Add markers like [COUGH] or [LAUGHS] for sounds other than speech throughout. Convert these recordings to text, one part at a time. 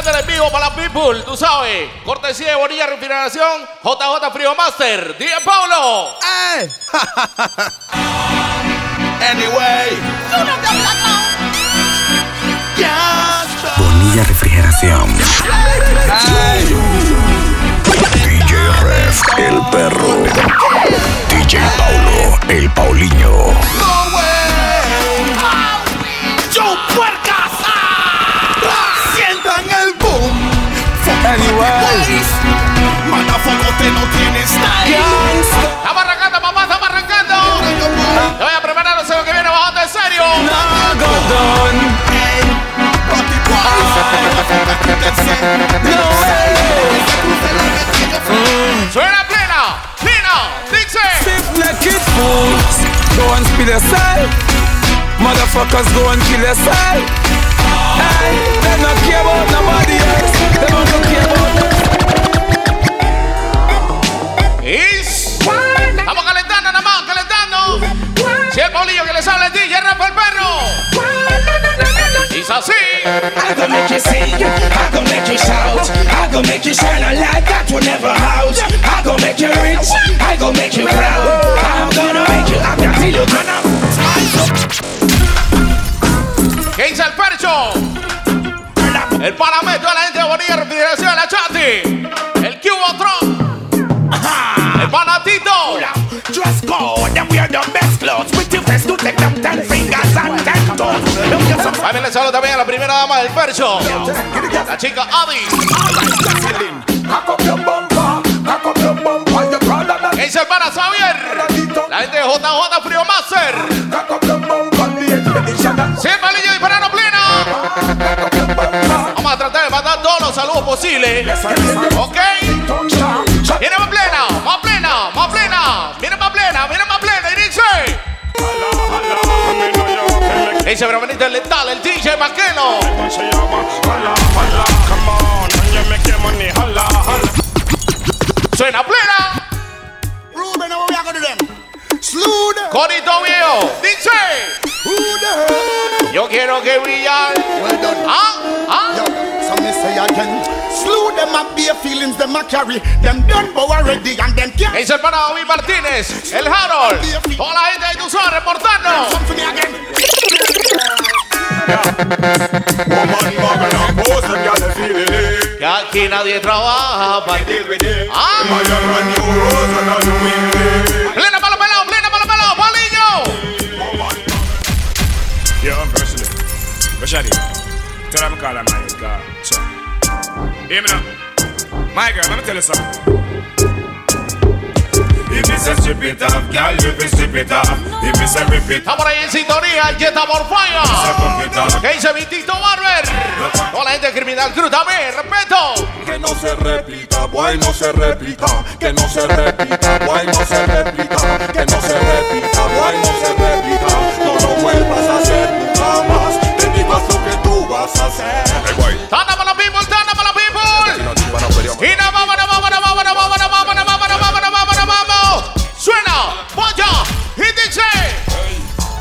Arrancando en vivo para la people, tú sabes. Cortesía de Bonilla Refrigeración, JJ Frío Master, DJ Paulo. Hey. anyway. Bonilla Refrigeración. Hey. DJ Ref, el perro. DJ Paulo, el Paulinho. Style. Arrancando, papá. Te voy a preparar, no sé lo que viene bajando en serio. Suena plena, plena, dice. Stiff naked fools. Go and spill yourself. Motherfuckers go and kill yourself. Hey, they not care about nobody else. They don't care about Is. Estamos calentando nada más, calentando. Si el Paulillo que les habla el DJ Rafa el perro. Dice así. I gon' make you sing, I gon' make you shout, I gon' make you shine a light that will never out. I gon' make you rich, I gon' make you proud. I'm gonna make you happy until you gonna. ¿Qué dice el percho? El parametro de la gente de Bonilla Refrigeración, la chati. El Cubo Tron. El Panatito! Just go, them wear the best clothes. With your best to take them ten fingers and ten toes. También le saludo también a la primera dama del verso. La chica Adi. ¿Qué dice hermana Xavier? La gente de JJ Frío Master. Sí, palillo disparando pleno. Vamos a tratar de mandar todos los saludos posibles. ¿Ok? Tiene plena, más plena. Ese bravanita letal, el DJ Maqueno. Se llama Suena plena. Slew them. Conito viejo. Dice. Yo quiero que brillar. Well done. Ah, ah. Yo, so me say again. Slew them up bare feelings, them a carry. Them done bow already and them can't. Dice el pana David Martínez, el Harold. Toda la gente de Tucson reportando. Come to me again. Que aquí nadie trabaja para ti. Ah. Rashadi, tell them call her my girl. Sure. Hear me now. My girl, let me tell you something. If me say strip it off, girl, you be strip it off. If me say rip it, Estamos ahí en sintonía, Jetta por fire. ¿Qué dice Vitito Barber? Toda la gente Criminal Cruz también, respeto. Que no se repita, boy, no se repita. Que no se repita, boy, no se repita. Que no se repita, boy, no se repita. No lo vuelvas a hacer nunca más. Digas lo que tú vas a hacer. Hey, boy. Tanda para la people, tanda para la people. No, no, Y nos vamos, nos vamos, nos vamos, nos vamos, nos vamos, nos vamos, nos vamos, nos vamos, nos vamos. Suena, vaya, y dice.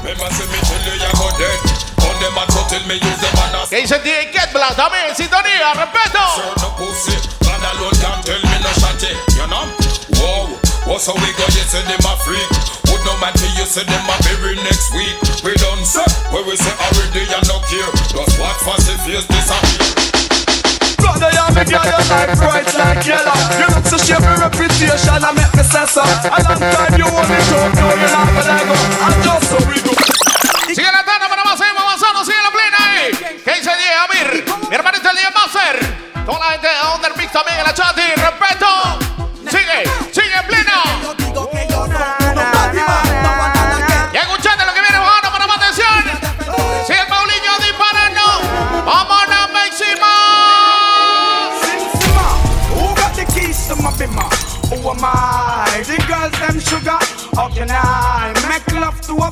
Remember, say me tell you you go dead. On them a go tell me use them and a ¿Qué dice DJ Ket Black en sintonía? Respeto. no pussy. God alone can tell me no shanty. You know? Whoa. What's how we go? You say them a freak. No man till you say them a bury next week. We done say where we say already and no care. Just watch for the face disappear. Brother, you me girl, your life bright like yellow. You look so shape your reputation and make me say so. A long time you want me to know you not gonna go. And just so we do. Sigue la tanda para más, avanzando, sigue la plena ahí. ¿Qué dice Amir? Mi hermanito el DJ Master. Toda la gente de Under Mix también en la chat y respeto.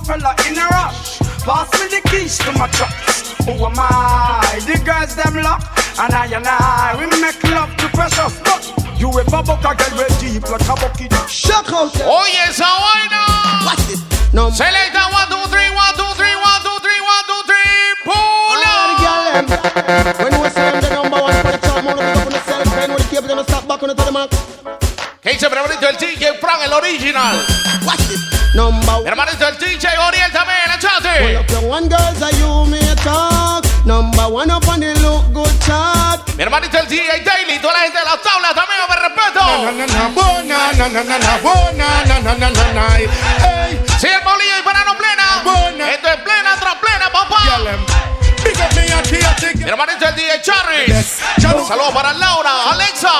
fella in a rush. Pass me the keys to my truck. Who am I? The girls them lock, and I and I we make love to precious. But you ever buck a girl real deep like a bucket? Shock out! Oh yes, I why not? Watch this. No. Selector one two three one two three one two three one two three. Pull up. When we serve the number one for the top, more than the self, and we keep them a stop back on the mark. Que se favorito el DJ Frank, el original. Watch this. Number Mi hermanito el DJ Oriel también, Pull échate. up your one girls that you may talk. Number one up on the look good chart. Mi hermanito el DJ Daily, toda la gente de las tablas también, me respeto. Na na na, bo, na na na na na, bo, na na na na na na. Hey, Sí, el bolillo y plena. Buena. Esto es plena tras plena, papá. Mi it. hermanito el DJ Charris. Saludos para Laura, Alexa.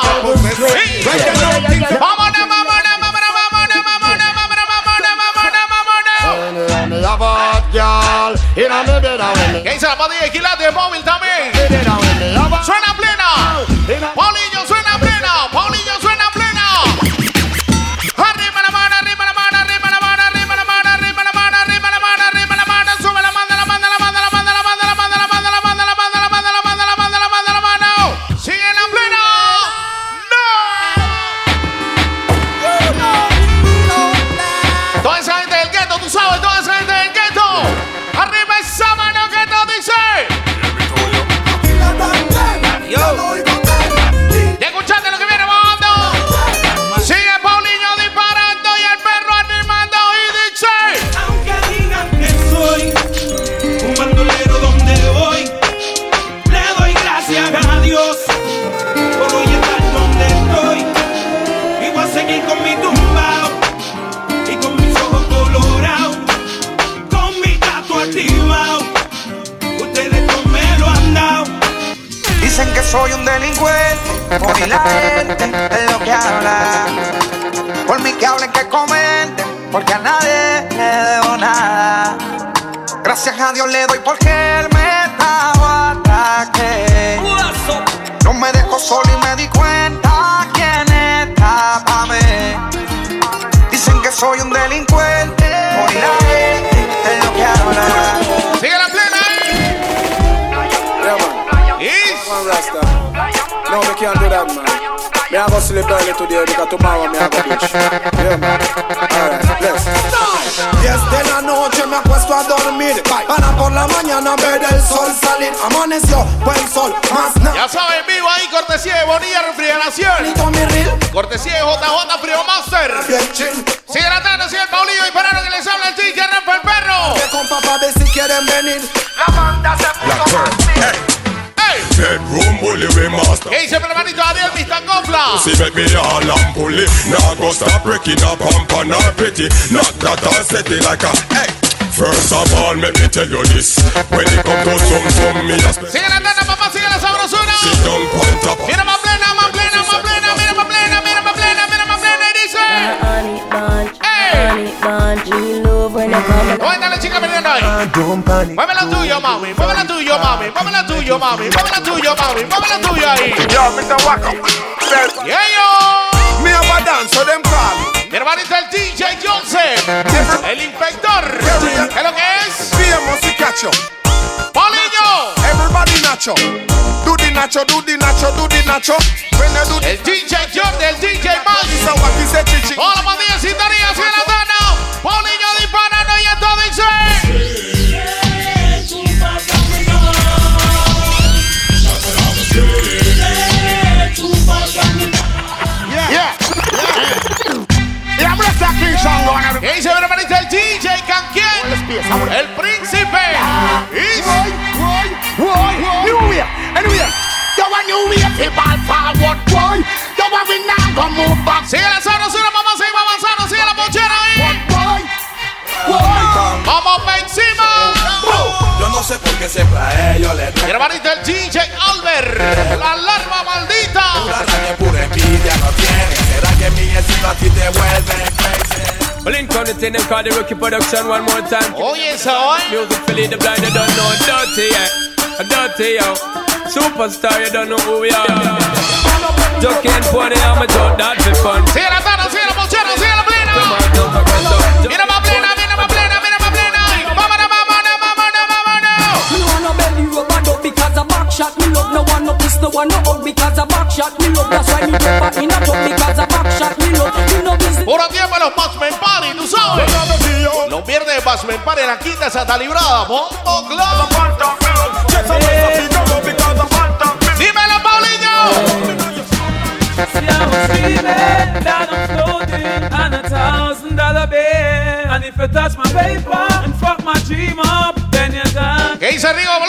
Sí. Are- vámonos, Y no me verá. ¿Qué dice la pandilla de Quilate? Móvil también. Today because tomorrow me have a bitch. Yeah, man. Alright, let's. Desde la noche me acuesto a dormir Para por la mañana ver el sol salir Amaneció, buen sol, más nada ya saben, vivo ahí, cortesía de Bonilla Refrigeración. Cortesía de JJ Frio Master. Sigue la plena, sigue el Paulinho disparando que les habla el DJ Rafa el perro. Que con papá ve si quieren venir La banda se puso. Bedroom bully we master. ¿Qué dice mi hermanito Ariel Mr. Confla? See make me all and bully. Now go stop breaking up and not pretty. Not that I set it like a hey. First of all, let me tell you this. When it come to some some me a. Sigue la plena, papá, sigue la sabrosura. Sit down on top. Mira ahí? Mueve la tuyo, mami. Mueve la tuyo, mami. Mueve la tuyo, mami. Mueve la tuyo, mami. Mueve la tuyo ahí. Yo, Mr. Wacko Yeah, yo. Me have a dance, so them call Mi hermanito el DJ Joseph. El inspector. ¿Qué es lo que es? Famous to catch you Polillo. Everybody nacho Do the nacho, do the nacho, do the nacho When they do the El DJ John del DJ Max. So what is a chichi Toda la pandilla en sintonía, sigue la plena. Polillo disparando y esto dice. Y ahí se ve DJ el príncipe. Sigue la mamá, sigue avanzando, sigue la mochera ahí. Vamos encima. Yo no sé por qué siempre a ellos le. Hermanita el DJ Albert, la alarma maldita. Que mi estilo a ti te vuelve crazy? Blink on the thing, call the rookie production one more time. Oye, esa hoy. Music for the blind, you don't know dirty, yeah. Dirty, yo. Superstar, you don't know who we are. Jockey and pony, I'm a joke, that's the fun. Sigue la tana, sigue la mochera, sigue la Come plena. on, jump shot. Me love no one no kiss no one no hug because a back shot. Me love that's why me never in a tub because a back shot. Me love you know business. Puro tiempo en los Party, tú sabes. Party en la quinta Santa Librada. Bombo Club. Dímelo, Paulinho. See how I'm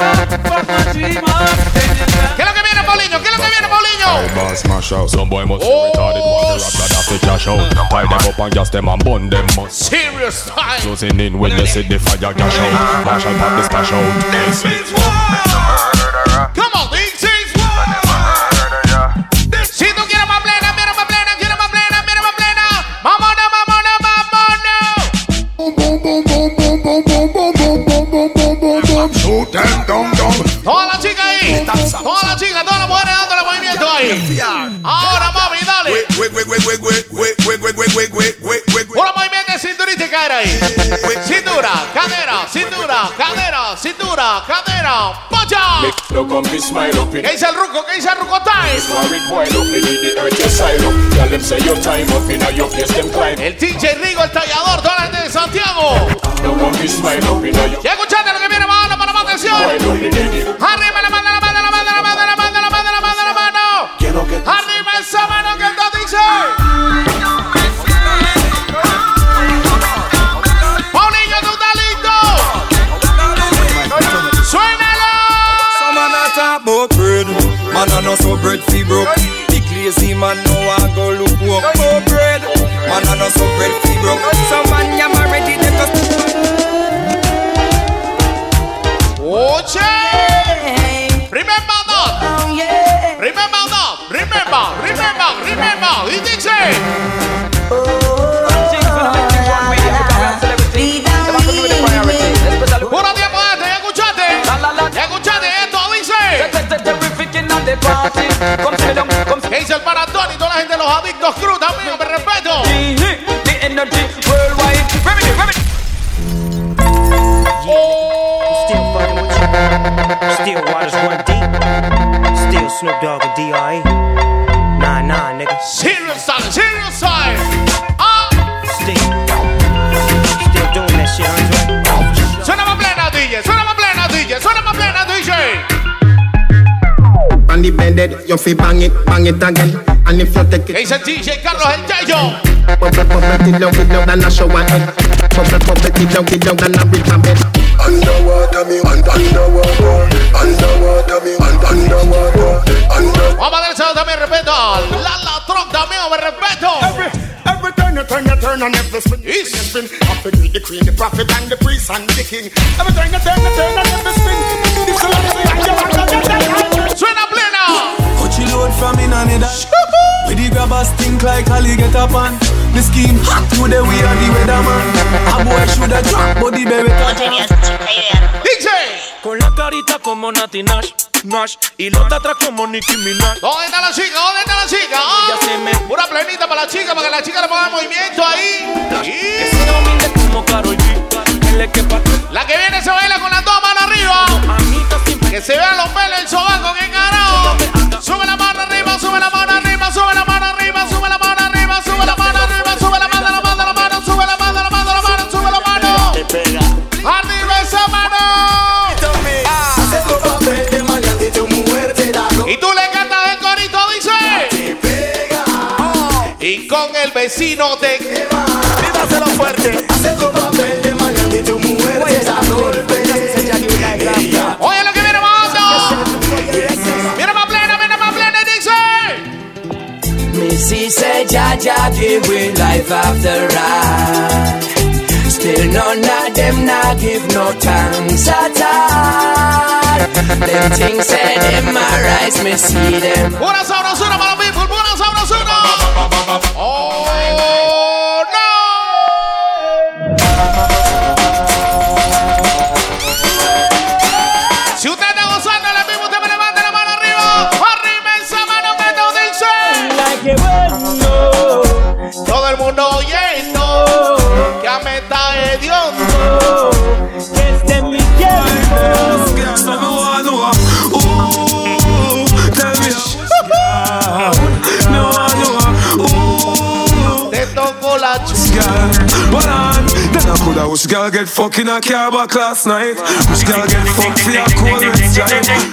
¿Qué es lo que viene, Paulinho? ¿Qué es lo que viene, Paulinho? Smash out. Some boy must be Oh, retarded. Want to rap that have to cash out. Tie them up and gas them and bun them must. Serious time. Closing in when you see the fire cash out. Marshall pop the splash out. Come Toda la chica ahí. Toda la chica, todas las mujeres dándole movimiento ahí. Ahora, mami, dale. Ahora, movimiento de cinturita y caer ahí. Cintura, cadera, cintura, cadera, cintura, cadera. ¡Pocha! ¿Qué dice el ruco? ¿Qué dice el ruco time? El DJ Rigo, el tallador, toda la de Santiago. lazy man, no I go look work for bread. Man, I know some bread fi broke. So man, I'm already dead. Watch! Remember that! Oh. Remember that! Remember! Remember! Remember! It's oh, DJ! Come sit down los adictos cruz también? Me respeto. The energy worldwide. Remedy, remedy. Still fucking with you. Still waters run deep. Still Snoop Dogg and D.R.E. Nah, nah, nigga. Serious time, serious time. Ah, Still. Still doing that shit, Andre. suena más plena, DJ. Suena más plena, DJ. Suena más plena, DJ. On the bended, you fi bang it, bang it again. And if you take ¿Qué it, dice el DJ Carlos El Yayo? bubble, bubble, it down, it down, and a shower head. Bubble, bubble, it down, it down, and a rhythm bed. Underwater me, un- underwater, underwater me, un- underwater, underwater. Vamos a dar eso también respeto. La la Tron también, me respeto. Every turn you turn, you turn, and every spin, you spin, you spin. Up to the queen, the prophet, and the priest, and the king. Every turn you turn, you turn, and every spin. This is what I say, Suena plena. Put you load from in and it With the grabbers think like Ali get up on The scheme hot today we are the weatherman A boy shoulda drop but the baby DJ. Con la carita como Nati Nash, Nash. Y los atrás como Nicki Minaj. ¿Dónde está la chica? ¿Dónde está la chica? Ah, Ya se me- Pura plenita para la chica, para que la chica le ponga movimiento ahí. Que Y se domine como Karol G. Que la que viene se baila con las dos manos arriba. Que se vean los pelos el sobaco, que carajo. Sube la mano arriba, sube la mano arriba, sube la mano arriba, sube la mano arriba, sube la mano arriba, sube la mano, la mano, la mano, sube la mano, la mano, la mano, sube la mano. Arriba esa mano. Y tú le cantas el corito, dice. Y con el vecino te. Dígaselo fuerte. Give we life after ride Still none of them not give no thanks at all. Them things say them a rise, me see them which girl get fucking a car back last night? Which girl get fucked for a cold?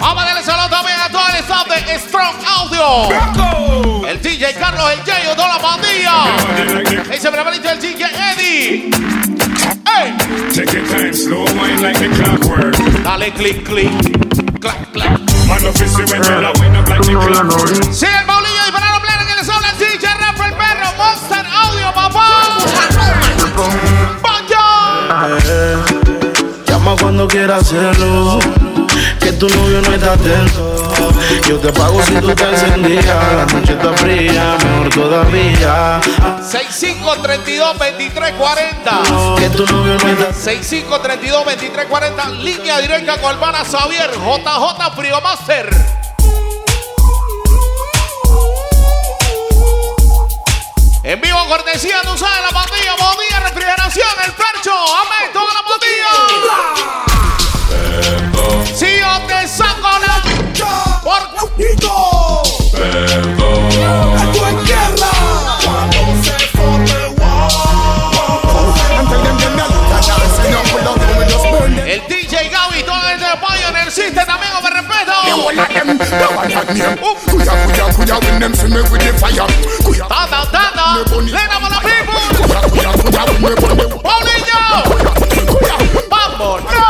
Vamos a darle saludo también a todo el staff de Strong Audio. El DJ Carlos, el Jayo, toda la pandilla. Ese brevalito el DJ Eddie. ¡Ey! Take your time, slow wine like the clockwork. Dale click, click. Clac, clac. Man, no fishy when you la wind up like the clockwork. Sí, el Paulillo que les habla el DJ Rafa el perro. Monster Audio, papá. Eh, llama cuando quieras hacerlo. Que tu novio no está atento. Yo te pago si tú te encendías. La noche está fría, mejor todavía. 6532 2340 Que tu novio no está 6532 2340 Línea directa con Albana Xavier JJ Frío Master En vivo cortesía, tú sabes, la pandilla, bodilla, refrigeración, el percho, amén, toda la pandilla. Kuya, kuya, kuya, when them see me with the fire. Kuya, Tata, tata, lena para la people. kuya, kuya, kuya, when me burn the Paulinho, vamos, no.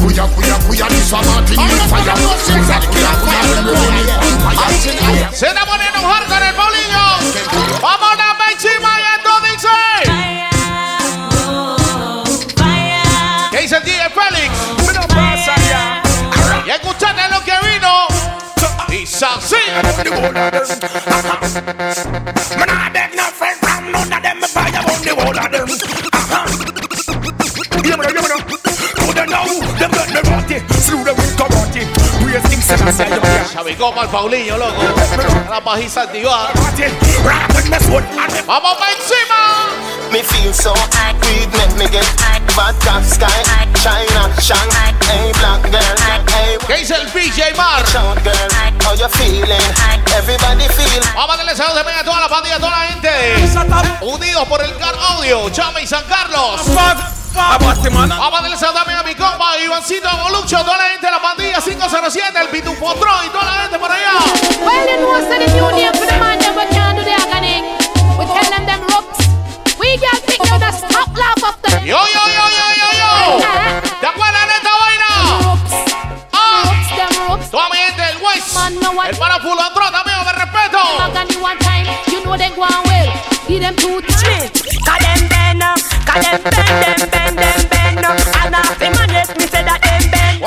Kuya, kuya, kuya, this a Martin with fire. Kuya, kuya, kuya, así. Man, I beg no friend from none of them. Me on the whole of them. Uh-huh. Yeah, man, yeah, man. Who they know? Them got me rotty. Slew them with karate. Praise King Selassie, you hear? Chavicó para el Paulinho, loco. La pajiza activada. Rock with me and Vamos encima. Me feel so weed make me get vodka sky China Shanghai hey black girl hey ¿Qué dice el PJ Mar? short girl how you feeling everybody feel Vamos a darle saludos también a toda la pandilla, a toda la gente. Unidos por el Car Audio, Chama y San Carlos. Vamos a darle saludos también a mi compa Ivancito Bolucho, toda la gente de la pandilla 507, el Pitufo Tron y toda la gente por allá. Well, know, say the name for the man, we can't do the agony. Laugh of. Yo, yo, yo, yo, yo, yo. ¿Te acuerdas de esta vaina? Ah, toda mi gente del West. El para Fulantro también, me respeto. You know they go on well. Give them two three. Cause them uh, cause them bend, them bend, them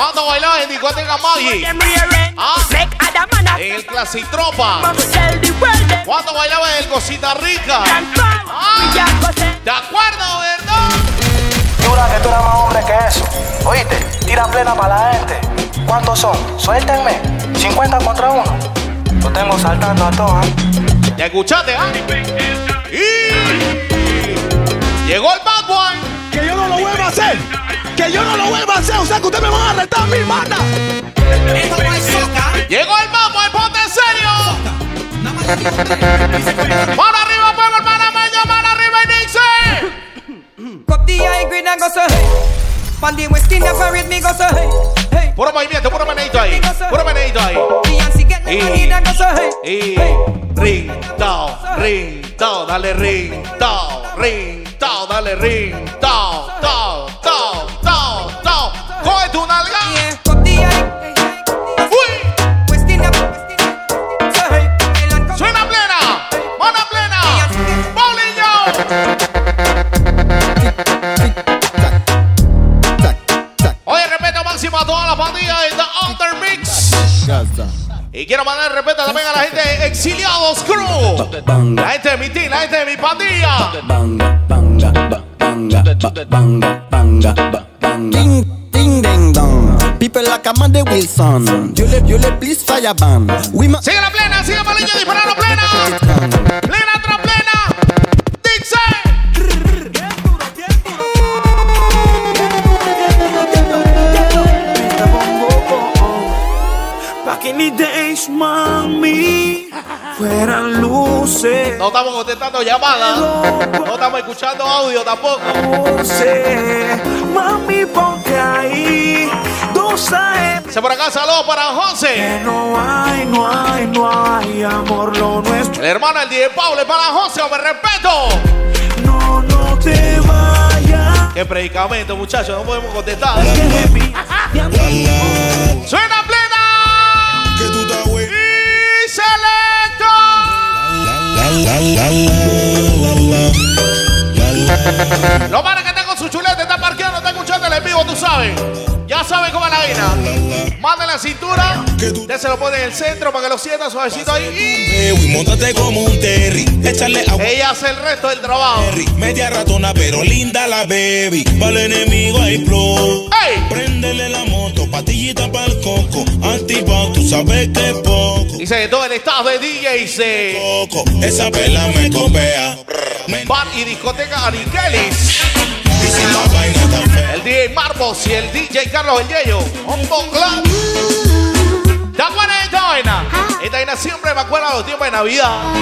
them bend. Cuando bailaba en discoteca rear Ah, en el Clasitropa. tell the world them. Cuando bailaba en el Cosita Rica. Say. ¿De acuerdo, verdad? Dura que tú eres más hombre que eso. Oíste, tira plena para la gente. ¿Cuántos son? Suéltenme. 50 contra uno. Lo tengo saltando a todas. Ya escuchaste, ¿ah? Y llegó el Bad Boy. Que yo no lo vuelva a hacer. Que yo no lo vuelva a hacer. O sea que ustedes me van a arrestar mi hermana. Llegó el Bad Boy, ponte en serio. Mano arriba, pueblo, el panameño, mano arriba y dice. Cup the high grade and go say hey. Pan the west India parade me go say hey. Hey. Puro movimiento, puro meneito ahí. Puro meneito ahí. Beyonce get the money and go say Y hey. ring, down, ring, down, dale ring, down, ring, down, dale ring, down, down, down, down, down. Coge tu nalga. Uy. Say hey. Suena plena, mano plena. Paulinho. Oye, respeto máximo a toda la pandilla de The Under Mix. Y quiero mandar respeto también a la gente de Exiliados Crew. La gente de mi team, la gente de mi pandilla. Ding, ding, ding, dong. People like Amanda Wilson. You le, you le, please fire ban. We Sigue la plena, sigue Paulinho disparando plena. Plena estamos contestando llamadas. No estamos escuchando audio tampoco. Mami, ponte ahí. Se por acá saludos para José. no hay, no hay, no hay amor lo nuestro. El hermano del DJ Pablo es para José, me respeto. No, no te vayas. Qué predicamento, muchachos, no podemos contestar. [LAUGHS] Suena Los manes que con su chulete, están parqueando, están escuchando el en vivo, tú sabes. Ya saben cómo es la vaina. Manden la cintura. Usted se lo pone en el centro para que lo sienta suavecito ahí. Montate como un terry. Échale agua. Y ella hace el resto del trabajo. Media ratona, pero linda la baby. Para el enemigo hay flow. Préndele la patillita para el coco. Antipao, tú sabes que es poco. Dice que todo el estado de DJ se. Coco, esa vela me copea. Bar y discoteca Aniquelis. Y si la vaina está fea. El DJ Marcos y el DJ Carlos El Club. ¿Te acuerdas de esta vaina? Esta vaina siempre me acuerda de los tiempos de Navidad.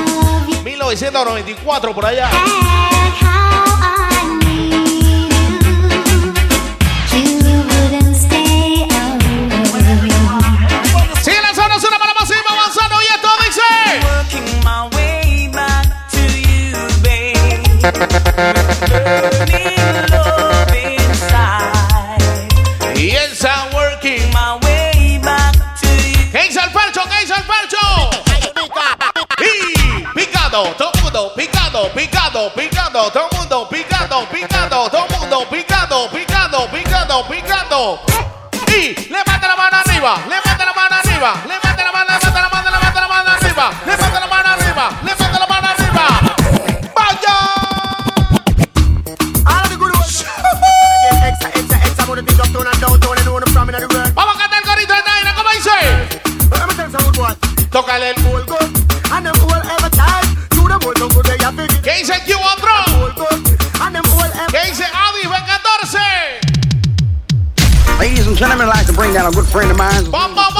1994 por allá. Babe. Burning love inside. Y el Sound Working. My way back to you. ¿Qué dice el percho? ¿Qué dice el percho? Y picado, todo mundo picado, picado, picado, todo mundo picado, picado, todo mundo picado, picado, picado, picado. Y levanta la mano arriba, levanta la mano arriba, levanta la mano, levanta la mano, levanta la mano arriba, levanta Tócale el. And them. You good ¿Qué dice And them ¿Qué dice Fue 14. Ladies and gentlemen, I'd like to bring down a good friend of mine. Bom, bom,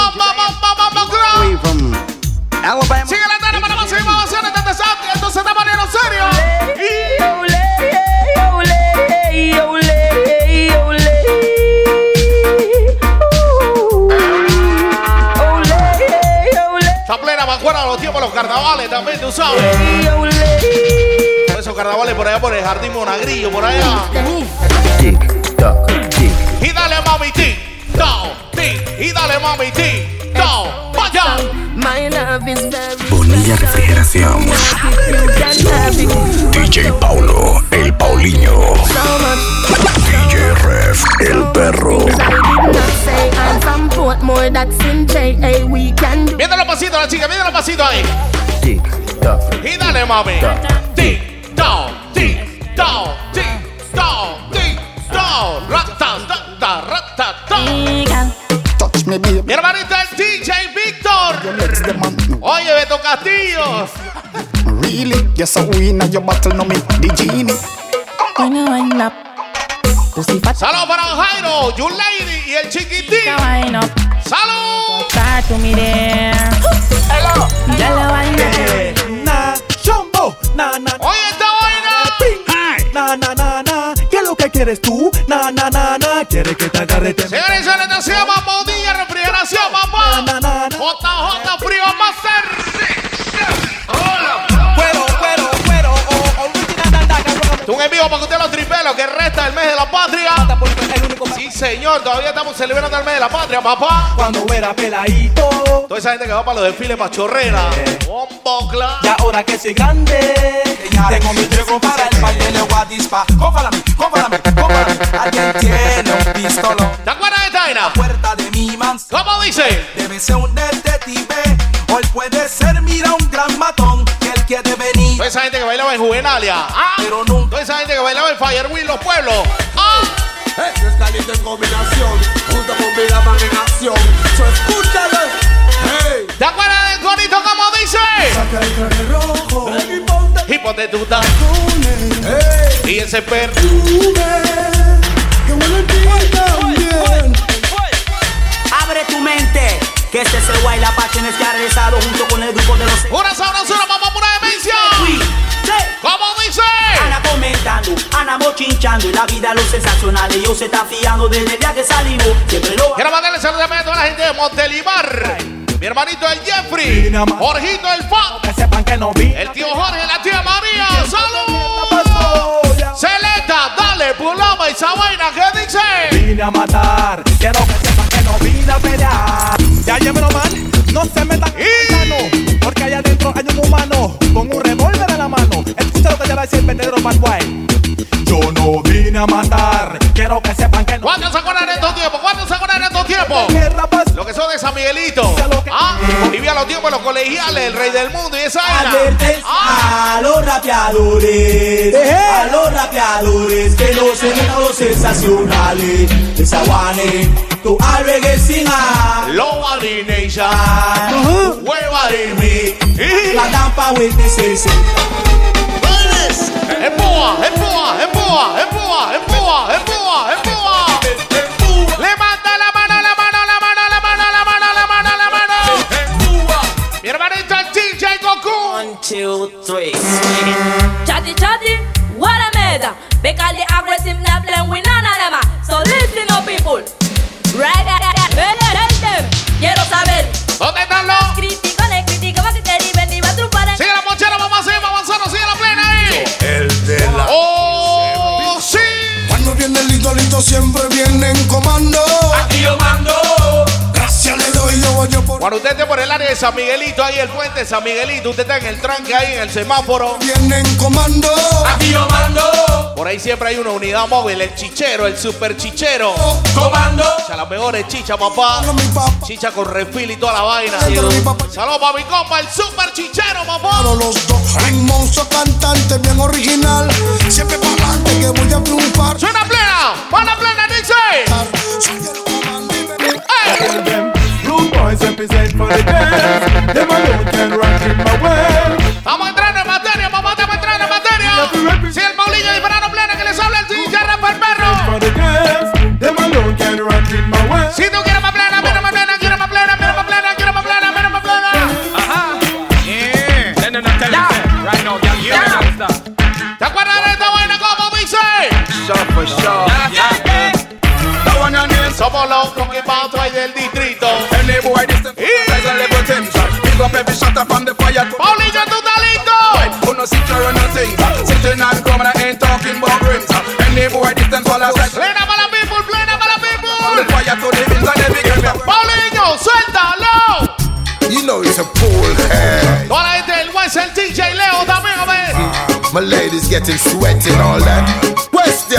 from Alabama. De los tiempos los carnavales también, tú sabes. Esos carnavales por allá por el jardín Monagrillo, por allá. Y dale mami ti, down, ti, y dale mami ti, down, vaya. Bonilla Refrigeración. DJ Paulo, el Paulinho. DJ Ref, el perro. Viendo los pasitos, la chica, viendo los pasitos ahí. Y dale mami. Ti, down, ti, down, ti, down, ti, down. Rata, rata, rata. Touch me, baby. Mi hermanito es DJ Víctor. Oye, Beto Castillo. Really? Yes, I win at your battle, no me, the genie. When you wind up, pussy fat. Saludos para Jairo, You Lady y el chiquitín. Salud. Start to me there. Hello. Hello, wind up. Na, chombo, na, na, Oye, esta vaina. ping. Na, na, na, na. ¿Qué es lo que quieres tú? Na, na, na, na. Quiere que te agarre, te Señores señores, esta se llama Modilla Refrigeración, papá. JJ Frío Master. Cuero, cuero, cuero. Oh, original dandaga, rock Un envío para que usted lo tripelo que resta el mes de la patria. Sí, señor, todavía estamos celebrando el mes de la patria, papá. Cuando era peladito. Toda esa gente que va para los desfiles machorrera. Bombo Clan. Y ahora que soy grande, tengo mi truco para el baile de Guadispa. Cómpalame, cómpalame, cómpalame. Alguien tiene un pistolón. ¿Te acuerdas de esta vaina? Puerta de mi mansión. ¿Cómo dice? Debe ser un detective. Hoy puede ser, mira, un gran matón. Que él quiere venir. Toda esa gente que bailaba en Juvenalia. Ah, Pero nunca. Toda esa gente que bailaba en Firewheel, los pueblos. Ah, Esto en combinación, junto con vida van en acción. So escúchalo. Hey. ¿te acuerdas del corito como dice? Saca el traje rojo. Y ponte tu ta- Hey. Y ese perro. Que huele también. Abre tu mente, Que este es el Wild Apache que ha regresado junto con el grupo de los. Una sabrosura, vamos Ana comentando, Ana mochinchando y la vida lo sensacional. Ellos se están fiando desde el día que salimos. Siempre lo Quiero mandarle saludos a toda la gente de Montelimar. Mi hermanito el Jeffrey, Jorgito el Funk, Que sepan que no vi. el tío Jorge, la tía María. ¡Salud! Celeta, dale, puloma y esa vaina, ¿qué dice? Vine a matar, quiero que sepan que no vine a pelear. Ya llévelo man, no se metan en A decir. Yo no vine a matar, quiero que sepan que no. ¿Cuántos se acuerdan de estos tiempos? ¿Cuántos se acuerdan de estos tiempos? Lo que son de San Miguelito. ¿Ah? Vivía los tiempos de los colegiales, el rey del mundo y esa era. Advertencia a los rapeadores, a los rapeadores que no se metan los sensacionales. Esa guane, tu reggae sin a. Low Body Nation, Way Body Me. La tampa with the sensei. Empúa, empúa, empúa, empúa, empúa, empúa, empúa. Levanta la mano, la mano, la mano, la mano, la mano, la mano, la mano. Mi hermanito DJ Goku. One, two, three. Chatty chatty, what a meda. Because the aggressive not playing with none of them. So listen up people. Right, right, right. En comando. Cuando usted esté por el área de San Miguelito, ahí el puente de San Miguelito, usted está en el tranque ahí en el semáforo. Viene en comando. Aquí yo mando. Por ahí siempre hay una unidad móvil, el chichero, el super chichero. Comando. O sea, las mejores chicha, papá. Chicha con refil y toda la vaina. Saludos para mi compa, el super chichero, papá. Los dos, un monstruo cantante bien original. Siempre para adelante que voy a triunfar. Suena plena, para plena, dice. Rude boys represent for the girls. Them alone can rock in my world. Estamos entrando en materia, papá, estamos entrando en materia. Si el Paulillo y Verano Plena que les habla el DJ Rafa el perro. For the girls, them alone can rock in my world. Si tú quieres más plena, mira más plena, quiero más plena, mira más plena, quiero más plena, mira más plena. Ajá. Yeah. Then telling you. Right now, yeah. Yeah. ¿Te acuerdas de esta vaina como dice? Sure for sure. Yeah. Yeah. Somos los Rocky Pathway del distrito. Up every shot from the fire. Paulillo, tú estás listo. Who no sit here and nothing. Sitting and coming, I ain't talking about rims. Any boy this them swallow sex. Plena para la people, plena para la From the fire to the hills and every game. Paulinho, suéltalo. You know it's a pool head. Toda la gente del West, el DJ Leo también, a ver. My lady's getting sweaty and all that. Question.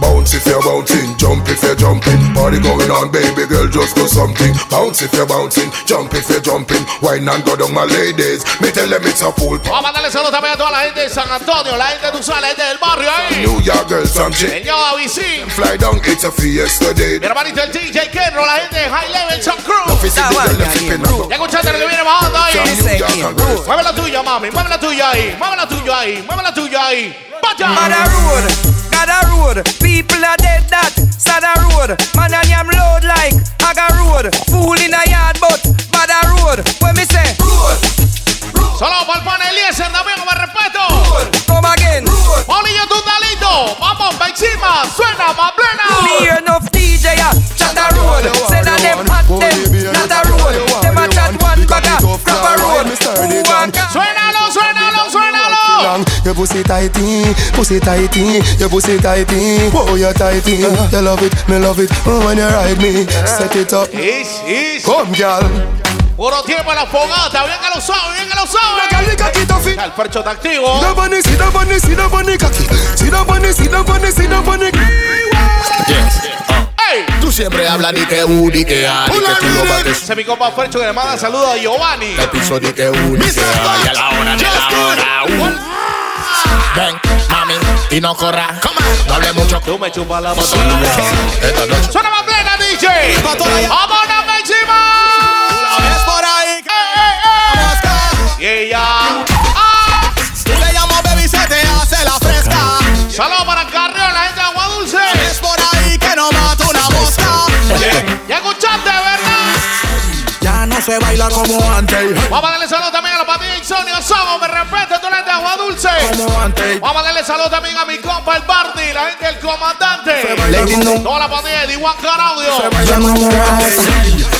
Bounce if you're bouncing, jump if you're jumping. Party going on, baby girl, just do something. Bounce if you're bouncing, jump if you're jumping. Wine and go down, my ladies. Me tell them it's a pool. Vamos a mandarle saludos también a toda la gente de San Antonio, la gente de Tucson, la gente del barrio ahí. New York girls, some shit. Señor Avisin, Fly down, it's a fiesta day. mi hermanito el DJ Kenro, la gente de High Level Sun Crew. No fi see the girl them flipping up. Ya escuchaste lo que viene bajando ahí. From New Mueve la tuya, mami, mueve la tuya ahí, mueve la tuya ahí, mueve la tuya ahí. Vaya. Man a road, God a road. People are dead that, sad a road. Man a yam load like Aga road. Fool in a yard but bad a road. When me say road, Solo para el pan Eliezer también, con respeto. come again. Paulillo, tú estás listo. Vamos pa' encima, suena más Me plena. hear enough DJ a chat a road. Say that them hot them, not a road. Them a chat one bag a proper road. Ca- Suénalo, suénalo, suénalo. Your pussy tighty, pussy tighty, your pussy tighty, oh you tighty. You love it, me love it oh, when you ride me. Set it up, Is, is. come girl. Puro tiempo en la fogata, bien que lo sabe, bien que lo sabe. Ya, El percho está activo. See the bunny, see the bunny, see the bunny cocky. See the bunny, see the bunny, see the bunny. Uh, ¡Ey! Tú siempre hablas ni que U, ni que A, ni que tú lo bates. Ese es mi compa Fercho que le manda saludos a Giovanni. El piso ni que U, ni que A, y a la hora, ni a la hora. uh. Ven, mami, y no corra. No hable mucho. Tú me chupas la Esta noche. Suena más plena, DJ. ¡Vámonos encima! Es por ahí que Y ella. ¡Ah! tú le llamas baby se te hace la fresca. Saludos para Ya escuchaste. Se baila como antes. Vamos a darle saludo también a la pandilla Insomnio Somos, me respeto, tú eres de agua dulce. Como antes. Vamos a darle saludo también a mi compa el Barney, la gente del comandante. Toda la pandilla de Iguan Caraudio. Se baila como antes.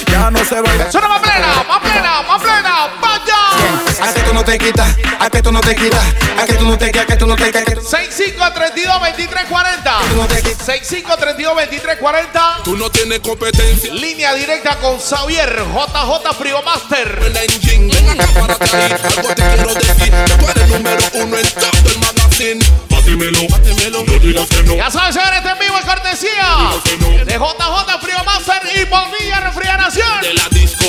Ya no se baila. Suena más plena, más plena, más plena. ¡Vaya! A que tú no te quitas, a que tú no te quitas, a que tú no te quitas, a que tú no te quitas. 6532 2340 6532 2340 Tú no tienes competencia. Línea directa con Xavier JJ Frio Master. Ven acá para algo te quiero decir. Tú eres número uno en todo el magazine. Bátemelo, bátemelo, no digas que no. Ya sabes, señores, este en vivo es cortesía de JJ Frio Master y Bonilla Refrigeración. De la disco.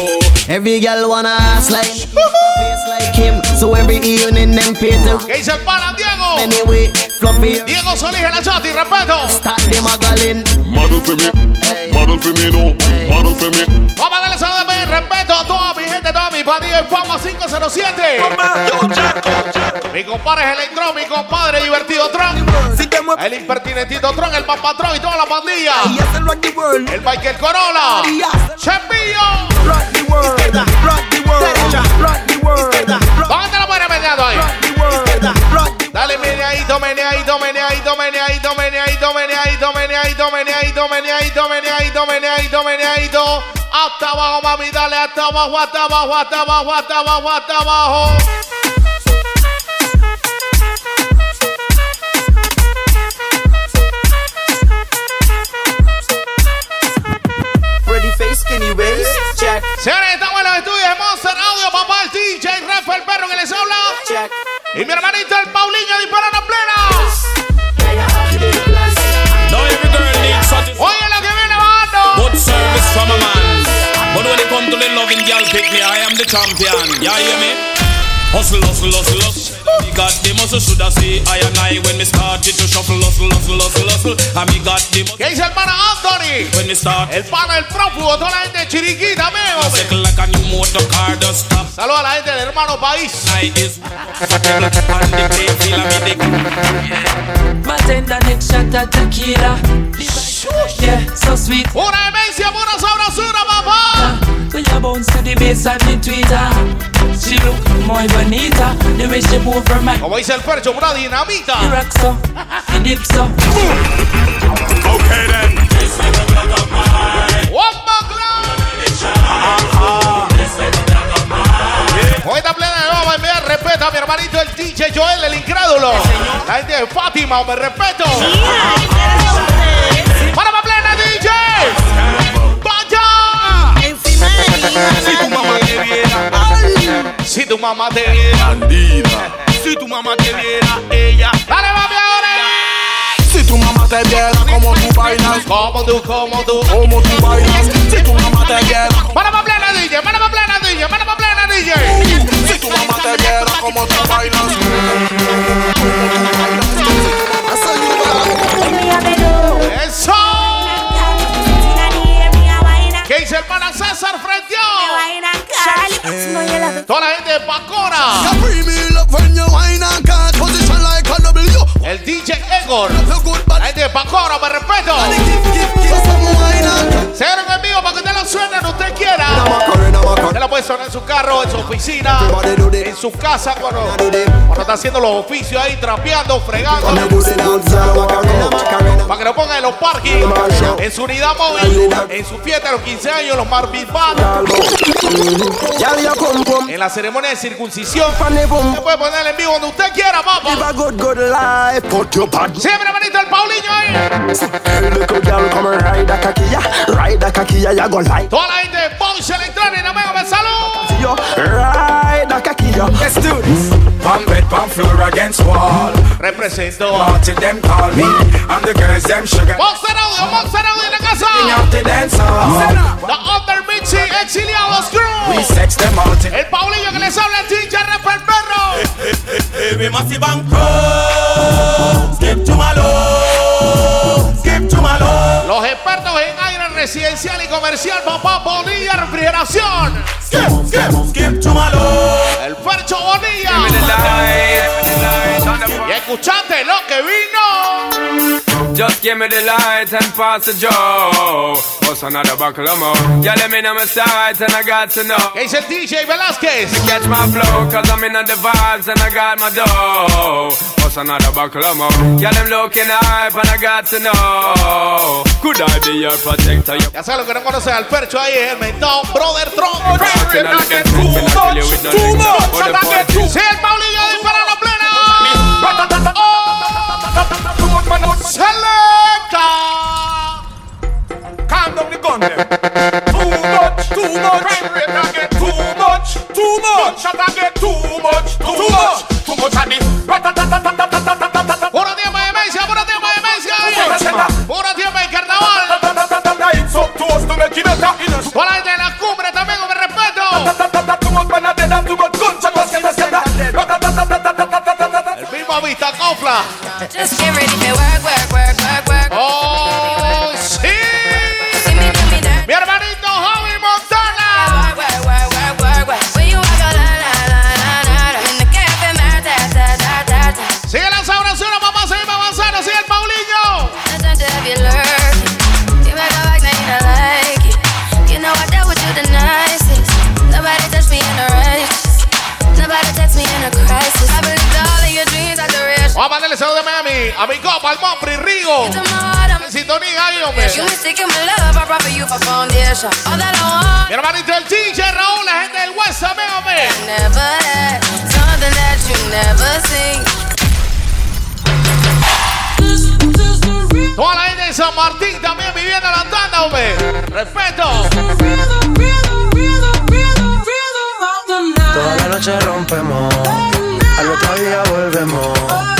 Every girl wanna ass like face like him. So every evening them pay to ¿Qué dice el pana Diego? anyway. Fluffy, Diego Solís en la chat y respeto. start the magazine. Model for me, model for me, no, model for me. Vamos a darle saludos respeto a toda mi gente, toda mi pandilla en Fama 507. Mi compadre es Electron, mi compadre divertido Tron. El impertinentito Tron, el papatrón y toda la pandilla. El Michael Corolla. Chepillo. ¿Dónde lo pones meneado ahí? Dale meneadito, meneadito, meneadito, meneadito, meneadito, meneadito, meneadito, meneadito, meneadito, meneadito, meneadito. Hasta abajo, mami, dale hasta abajo, hasta abajo, hasta abajo, hasta abajo, hasta abajo. Pretty face, skinny waist, check, Señores, estamos en los estudios de Monster Audio, papá, el DJ Rafa, el perro que les habla. check. Y mi hermanito, el Paulinho, disparando plena. Pick me, I am the champion. Yeah, hear me? Hustle, hustle, hustle, hustle. Me got the muscle, should I say I and I when me started to shuffle, hustle, hustle, hustle, hustle. And me got the muscle ¿Qué dice el pana Anthony? when me start. El pana, el prófugo, toda la gente de chiriquita, I amigo. cycle like a new motor car just stop. Saludos a la gente del hermano país. I is comfortable on the play, feel me dick. Bartender next shot at tequila. Yeah, so sweet. Una demencia, pura sabrosura, papá. When you bounce to the bass and the tweeter. She look muy bonita. The way she move her mind. Como dice el percho, pura dinamita. You rock so, you dip so. Okay then. One more club. Con esta plena le vamos a enviar respeto a mi hermanito el DJ Joel, el incrédulo. La gente de Fátima, me respeto. ¡Para Si tu mamá te viera, Si tu mamá te viera. bandida. Si tu mamá te viera, ella. ¡Dale, mami, ahora! Si tu mamá te viera como tú bailas, Como tú, como tú. como tú bailas. Si tu mamá te viera, ¡Para más plena, DJ! ¡Para más plena, DJ! ¡Para más plena, DJ! si tu mamá te viera como tú bailas. ¡Eso! ¿Qué dice el Toda la gente de Pacora. El DJ Egor. La gente de Pacora, me respeto. Señores en vivo para que usted lo suene donde usted quiera. Usted lo puede sonar en su carro, en su oficina, en su casa, cuando, cuando está haciendo los oficios ahí, trapeando, fregando. Para que lo pongan en los parkings, en su unidad móvil, en su fiesta de los 15 años, los Marvin Band. En la ceremonia de circuncisión. Usted puede ponerle en vivo donde usted quiera, papá. Siempre, hermanito, el Paulinho ahí. Let's do this. Palm bed, palm floor against wall. The them call me. And the girls them sugar. Ponce Audio, Ponce Audio en la casa. The dancer The other bitchy eh, exiliados crew We sex them out El Paulillo que les habla DJ el Perro. [LAUGHS] Baby Massive and Pro Skip to my love Los expertos en aire residencial y comercial, papá Bonilla Refrigeración. Skip, skip, skip to my low. El Fercho Bonilla. Y escuchaste lo que vino. Just Give me the light and pass the joe. Oh, What's another buckle of more? Yeah, let me know my sight and I got to know. ¿Qué dice el DJ Velázquez? Catch my flow, cause I'm in the vibes and I got my dough. Oh, What's another buckle of more? Yeah, them looking hype and I got to know. Could I be your protector? Ya sabes lo que no conoce al percho ahí es el mentón Brother Tron. Too much, too much, Sí, el Paulillo dispara la plena. Selector! Calm down the gun there. Too much, too much. Crime rate again. Too much, too much. Shot again. Too much, too, too much. much. Too much of the. Buenos días, Maya Mencia. Buenos días, Maya Mencia. Buenos días, Maya Carnaval. It's up to us to make it better. Hola, de la cumbre también, con respeto. Too much, man. Too much. Vista Confla. Just get ready for work, work, work, work, work. Oh, sí. Brought for you for foundation. All that I want. Mi hermanito el DJ Raúl, la gente del West también, hombre. Never had something that you never seen. Toda la gente de San Martín también viviendo la tanda, hombre. Respeto. Toda la noche rompemos, al otro día volvemos.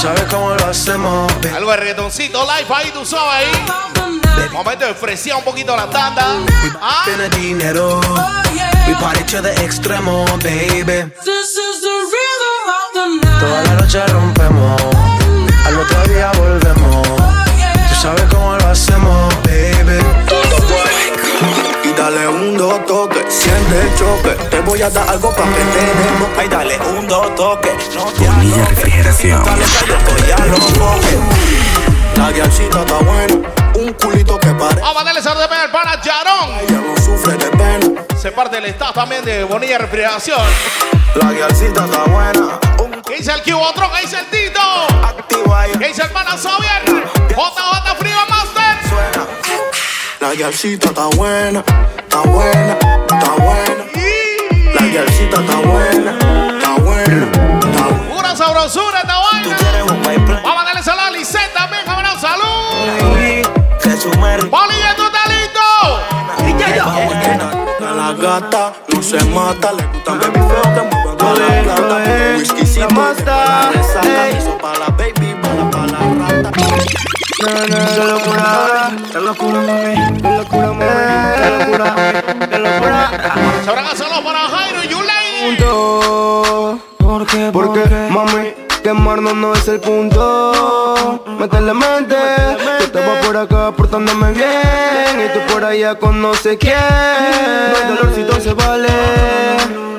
Tú sabes cómo lo hacemos. baby. Algo de reggaetoncito live ahí, tú sabes ahí. De momento de fresía un poquito la tanda. Ah, Tiene dinero, we party to the extremo, baby. Toda la noche rompemos, al otro día volvemos. Tú sabes cómo lo hacemos, baby. Y dale un dos toque, siente el choque. Te voy a dar algo para que tenemos. Ay, dale un dos toque. No te Bonilla Refrigeración. La guialcita está buena, un culito que parece. Vamos a darle también al pana Yarón. Ella no sufre de pena. Se parte del staff también de Bonilla Refrigeración. La guialcita está buena, ¿Qué dice el Cubo otro? ¿Qué dice el Tito? activa y ¿Qué dice el pana Xavier? JJ suena. La guialcita está buena, está buena, está buena. La guialcita está buena, está buena, está buena. Pura sabrosura esta vaina. Vamos a darle saludos a Lisette también, cabrón. ¡Salud! Que su merda. Bolilla, ¿tú estás listo? A la gata no se mata, le gusta el baby feo que mueva toda la plata. Resaca, eso pa' la para. Qué locura, qué locura, mami. Qué locura, mami. Qué locura, qué locura. Para Jairo y Yulei. ¿Por qué? Porque, mami, quemarnos no es el punto. Métele mente. Yo estaba por acá portándome bien. Y tú por allá con no sé quién. No hay dolorcito se vale.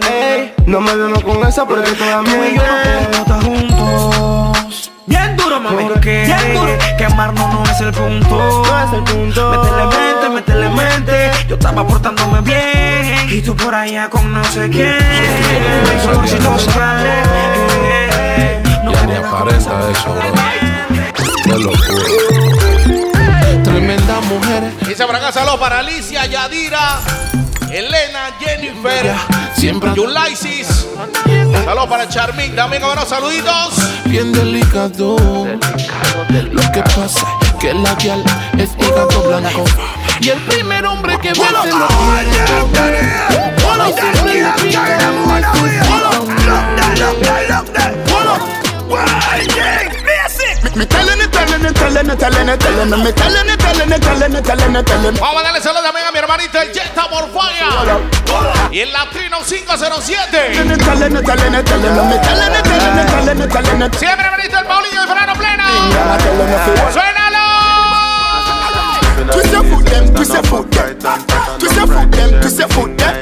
Ey, no me vemos con esa porque toda mi y yo no podemos estar juntos. Bien duro, mami. Bien duro. Quemarnos no es el punto. No es el punto. Métele mente, métele mente. Yo estaba portándome bien. Y tú por allá con no sé quién. Solo si no se vale. Ya ni aparenta eso, bro. Qué locura. Tremenda mujer. Y se habrán saludos para Alicia, Yadira, Elena, Jennifer, Siempre Yulaisis. Saludos para Charmin. También, cabrón, saluditos. bien delicado. Lo que pasa es que la guial es hígado blanco. Y el primer hombre que ve se lo quiere. Me telling it, telling it, telling it, telling it, telling it, me telling it, telling it, telling it, telling it, telling it. Vamos a darle saludos también a mi hermanito el Jetta Morfaya. Y el Latrino 507. Telling it, telling it, telling it, telling it, me telling it, telling it, telling it, telling it. Siempre hermanito el Paulinho de feel what- ¡Suénalo! Twist your foot them, twist your foot them. Twist your foot them, twist your foot them.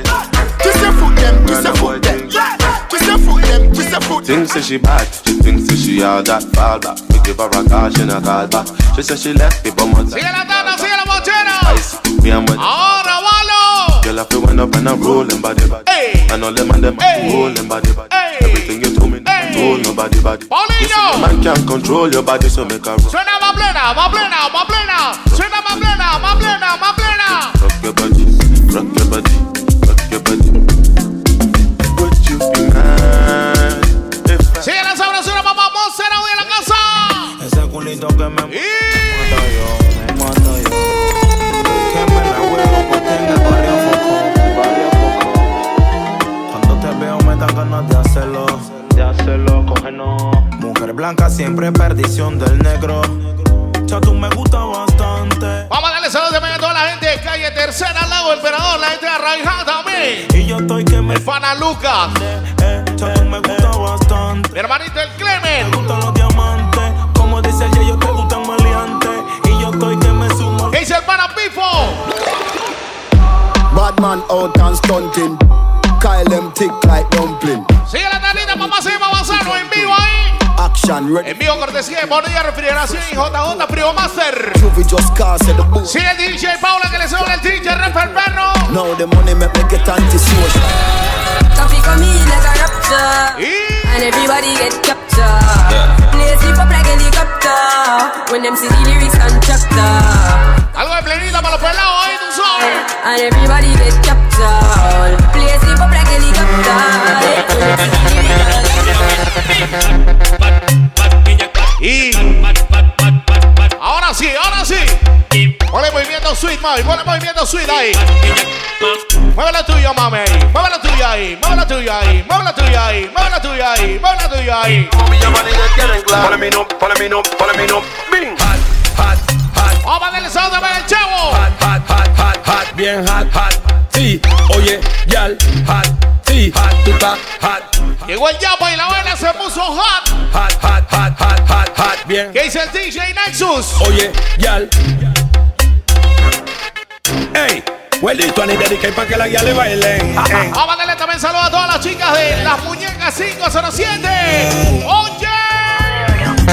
Thinks that she bad, she thinks that she all that fall back. We give her a call, she not call back. She said she left me, but more Sigue la tanda, sigue la mochera. Ice, me and with Ahora, Valo. Girl, I feel when up and I'm rolling body body. Hey. And all them and them rolling body body. Everything you told me, roll nobody body. The man can't control your body, so make a roll. Suena más plena, más plena, más plena. Suena más plena, más plena, más plena. Rock your body, rock your body, Que me mata yo, me mata yo. Que me la huevo porque en el barrio foco. Cuando te veo me dan ganas de hacerlo. De hacerlo, cógenos. Mujer blanca siempre perdición del negro. Tú me gusta bastante. Vamos a darle saludos también a toda la gente de calle Tercera, al Lago Emperador, la gente de Arraiján también. Y yo estoy que me. El pana Lucas. Ya tú me gusta bastante. Mi hermanito el Clemen. Man out and stunting. Kyle them tick like dumpling. Action ready. En vivo, cortesía de Bonilla Refrigeración y JJ Frío Master. Sigue el DJ Paula que le sube el DJ Rafael Perro. Now the money make me get antisocial. Coffee come in like a rapture And everybody get captured Play sleep up like helicopter When them see the lyrics and chapter Algo de plenita para los pelados ahí, tú sabes. And everybody get captured Play sleep up like helicopter [LAUGHS] Y ahora sí, ahora sí. Ponle movimiento sweet, mami. Ponle movimiento sweet ahí. Mueve la tuya, mami. Mueve la tuya ahí. Mueve la tuya ahí. Mueve la tuya ahí. Mueve la tuya ahí. Mueve la tuya ahí. Follow me no, follow me no, follow me no. Bing. Hot, hot, hot. Vamos a darle también al chavo. Hot, hot, hot, hot, hot. Bien hot, hot. Sí, oye, yal, hot. Sí, hot, hot. Llegó el Yapo y la vaina se puso hot. Hot, hot, hot, hot, hot, hot. Bien. ¿Qué dice el DJ Nexus? Oye, yal. Ey, huelito, ni dediqué para que la guía le bailen. Vamos a darle también saludos a todas las chicas de las muñecas 507. Oye.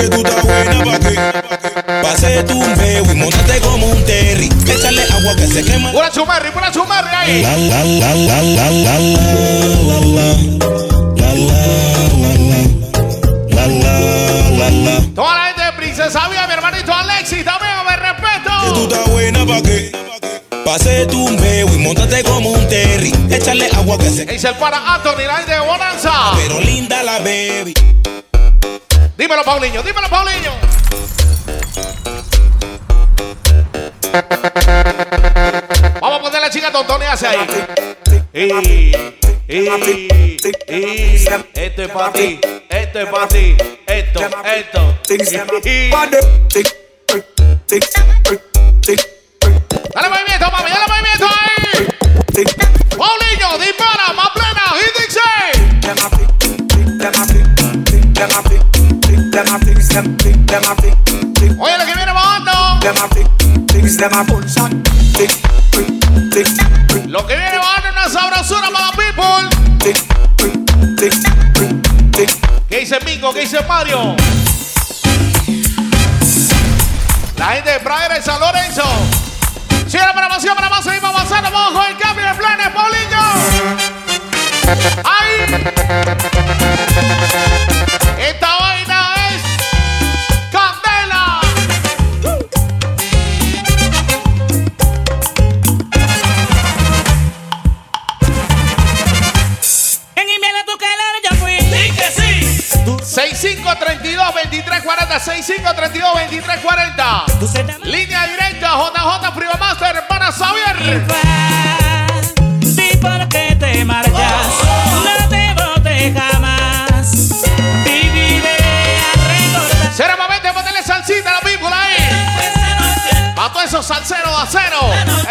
Que tú estás buena pa' qué. Pase tu un peo y montate como un terry. Échale que se quema. Pura chumerri, pura chumerri ahí. La la la la la la la la la la la la la Toda la gente de Princesa Vía, mi hermanito Alexis, también me Que respeto. tú estás buena pa' qué. Pase tu peo y montate como un terry. Échale agua que se ¿Qué dice el para Anthony, la gente de Bonanza? Pero linda la baby. Dímelo, Paulinho, dímelo, Paulinho. Vamos a poner la chica tontone hacia ahí. Y, y, y, esto es para ti, esto es para ti, esto, esto. Dale movimiento, mami, dale movimiento ahí. Paulinho, dispara, más plena, y dice. Oye, lo que viene bajando. Lo que viene bajando es una sabrosura para people. ¿Qué dice Mingo? ¿Qué dice Mario? La gente de Praga y San Lorenzo. Sigue la programación para más, seguimos avanzando. Vamos con el cambio de planes, Paulinho. ¡Ay! 2340 6532 2340 Línea directa JJ Frío Master para Xavier. Porque te marchas. No te bote jamás. Viviré a recordar. Seriamente ponerle salsita a la bíblia ahí. Para todos esos salseros de acero.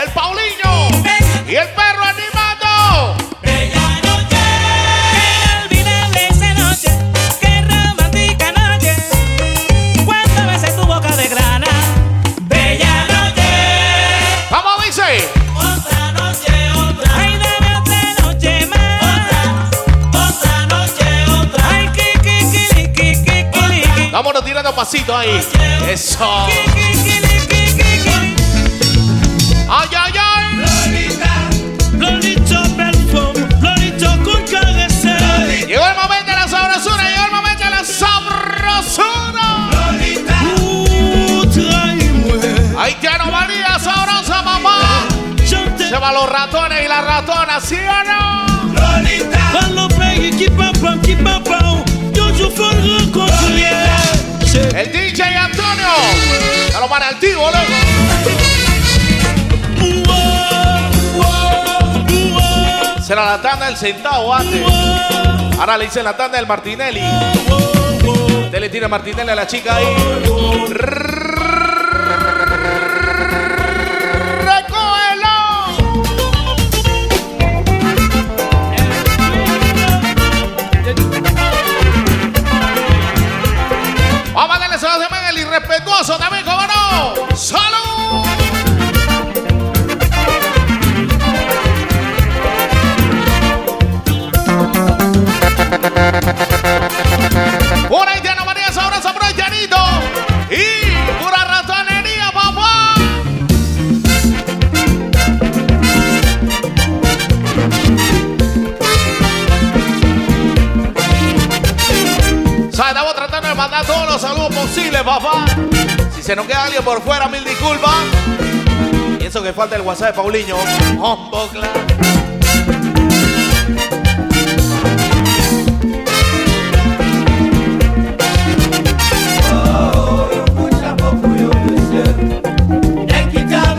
El Paulinho y el perro pasito ahí. Eso. Ay, ay, ay. Llegó el momento de la sabrosura, llegó el momento de la sabrosura. Haitiano María, sabrosa mamá. Se van los ratones y las ratonas, ¿sí o no? Tío, loco. Será la tanda del centavo antes. Ahora le dicen la tanda del Martinelli. Usted le tira Martinelli a la chica ahí. Papá. Si se nos queda alguien por fuera, mil disculpas. Y eso que falta el WhatsApp de Paulinho.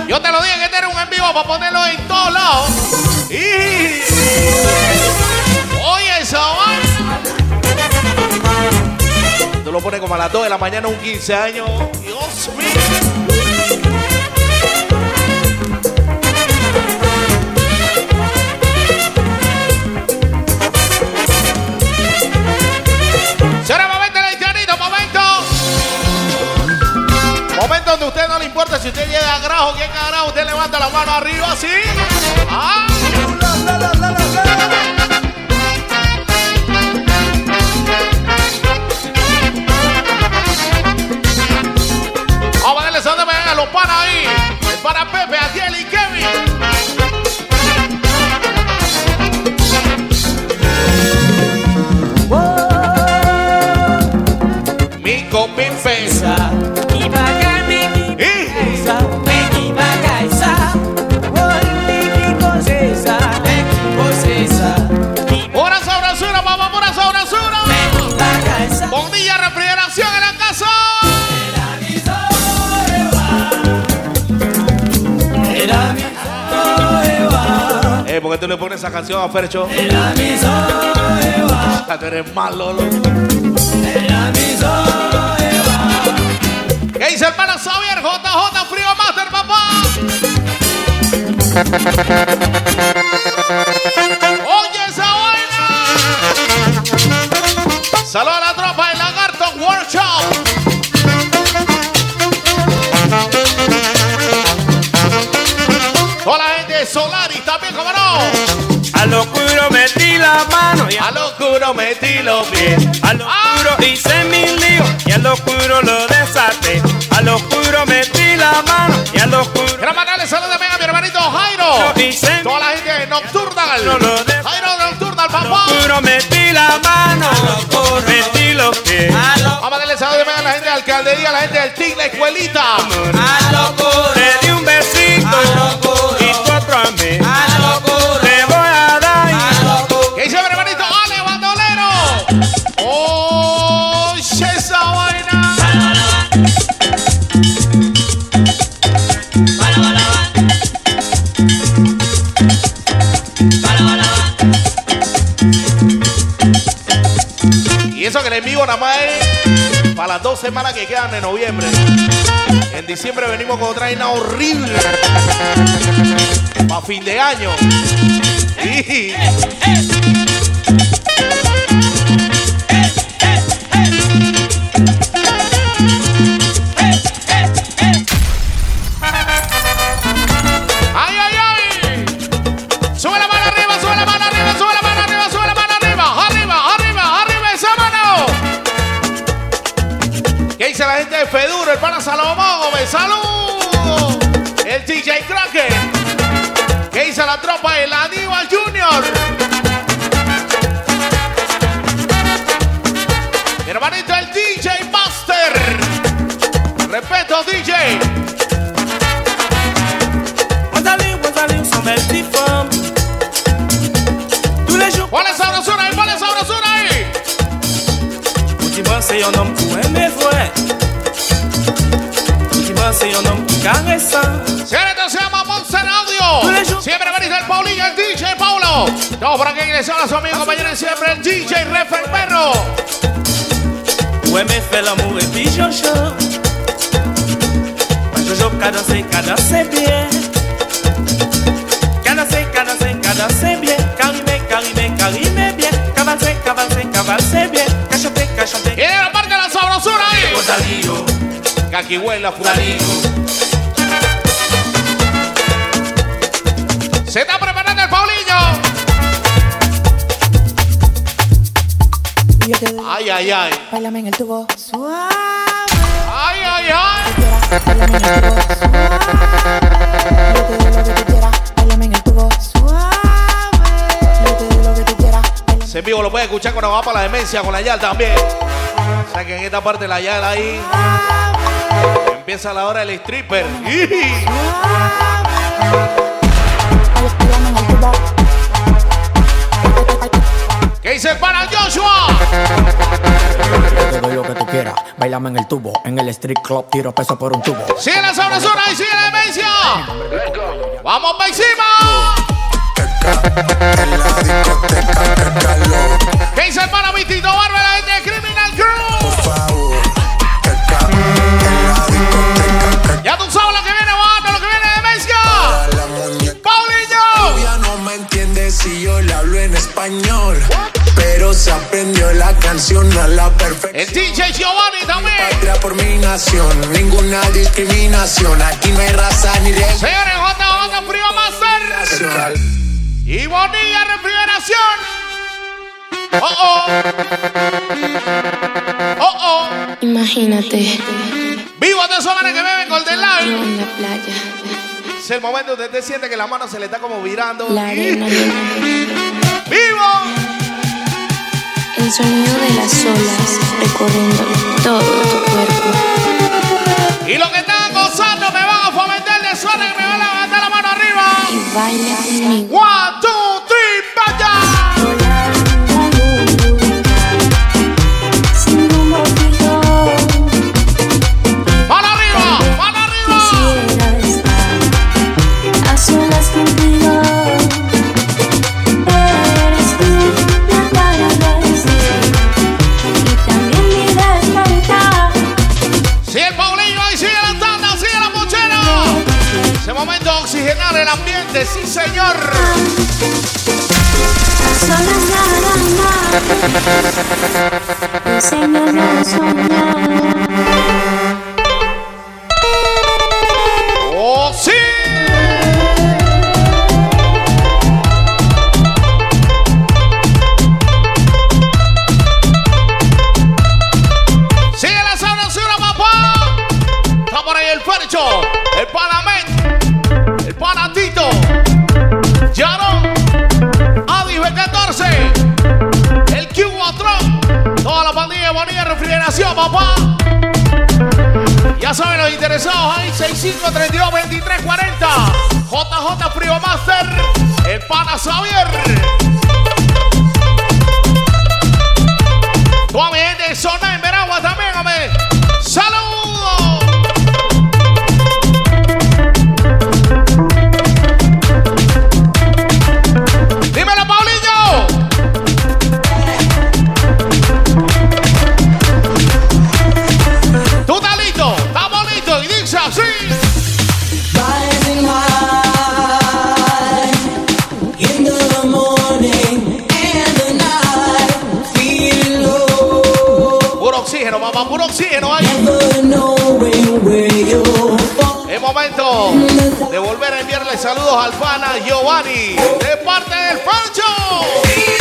Yo te lo dije que este era un en vivo para ponerlo en todos lados. Lo pones como a las 2 de la mañana, un 15 años. Dios mío. Donde usted no le importa si usted llega a grajo, quién a grajo, usted levanta la mano arriba así. Ah. Saludos Porque tú le pones esa canción a Fercho. Ah, Tú eres malo, loco. ¿Qué dice hermano Xavier? JJ Frío Master, papá. Metí la mano y A lo oscuro metí los pies. a lo oscuro hice mi lío y a lo oscuro lo desaté. A lo oscuro metí la mano y a lo oscuro mandarle saludos también a mi hermanito Jairo. Hice Toda la gente Nocturnal. No lo Jairo Nocturnal, a lo papá. oscuro metí la mano, metí los pies. Vamos a darle saludos también a la gente de la alcaldería, a la gente del la escuelita. Semanas que quedan de noviembre. En diciembre venimos con otra vaina horrible. Para fin de año. Y- ¡Ay, tropa el Aníbal Junior. Mi hermanito el DJ Master. Respeto DJ. Rosalie, sont mes petites femmes. Tous les jours. Ponle sabrosura ahí, sabrosura c'est un homme pour aimer vrai. Ultimement, c'est un homme caressant. Señores, Todo por aquí ingresó a su amigo compañero de siempre, el DJ Ref el Perro. Ouais, mais fais l'amour et puis Jojo. Moi, Jojo, cadencer, cadencer bien. Cadencer, cadencer, cadencer bien. Carimé, carimé, carimé bien. Cavalcer, cavalcer, cavalcer bien. Cachoter, cachoter. Y la marca la sabrosura ahí. Rosalío. Caquihuela, fulanito. Ay, ay, ay. Bailame en el tubo. Suave. Ay, ay, ay. Bailame en el tubo. Suave. Yo te doy lo que tú quieras. Ese en vivo lo puedes escuchar cuando va para la demencia con la YAL también. O sea que en esta parte la YAL ahí empieza la hora del stripper. [LAUGHS] ¿Qué dice para Bailame en el tubo. En el street club tiro peso por un tubo. Sigue la sabrosura y sigue la demencia. ¡Vamos para encima! Canción a la perfección. El DJ Giovanni también. Patria por mi nación, ninguna discriminación. Aquí no hay raza ni de. Señores, JJ Frío Master. Y Bonilla Refrigeración. Oh, oh. Oh, oh. Imagínate. Vivo de esos manes que beben Golden Yo Line. en la playa. Es el momento donde usted siente que la mano se le está como virando. La arena. ¡Vivo! El sonido de las olas recorriendo todo tu cuerpo. Y los que están gozando me van a fomentar de suerte que me van a levantar la mano arriba. Y baila conmigo. One, two, ambiente, sí señor. A [LAUGHS] los interesados ahí, 6532-2340. JJ Frío Master, el pana Xavier. Toda mi you're from. Es momento de volver a enviarle saludos al pana Giovanni de parte del Pancho.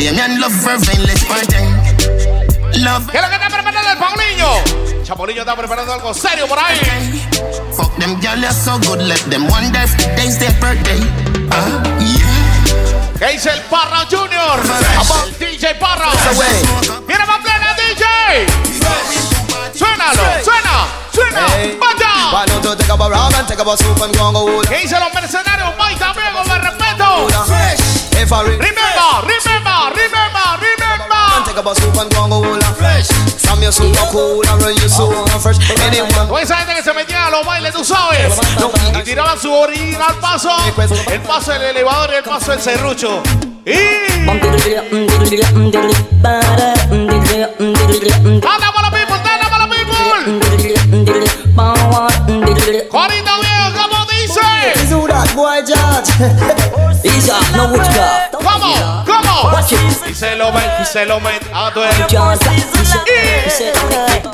Damien love. Let's party. Love. ¿Qué es lo que está preparando el Paulinho? Chapoliño está preparando algo serio por ahí. Fuck them girls, they're so good. Let them wonder if today's their birthday. Ah, yeah. ¿Qué dice el Parra Junior? El DJ Parra. Mira más plena, DJ. Suénalo, suena, suena. Vaya. Take up a rum and take up a soup and go and go hold ¿Qué dice los mercenarios? Mike también, con el respeto. Re- Remember, remember, remember, remember. take up a soup and go and go Fresh From your super cool and run you so fresh Anyone Toda esa gente que se metía a los bailes, tú sabes. Y tiraban su original paso. El paso del elevador y el paso del serrucho. Y. ¡Anda para los people! ¡Anda para los people! Corito viejo, ¿cómo dice? [LAUGHS] Isa, no woodcraft. Come on, come on. Watch it. Y se lo ven, y se lo ven a tu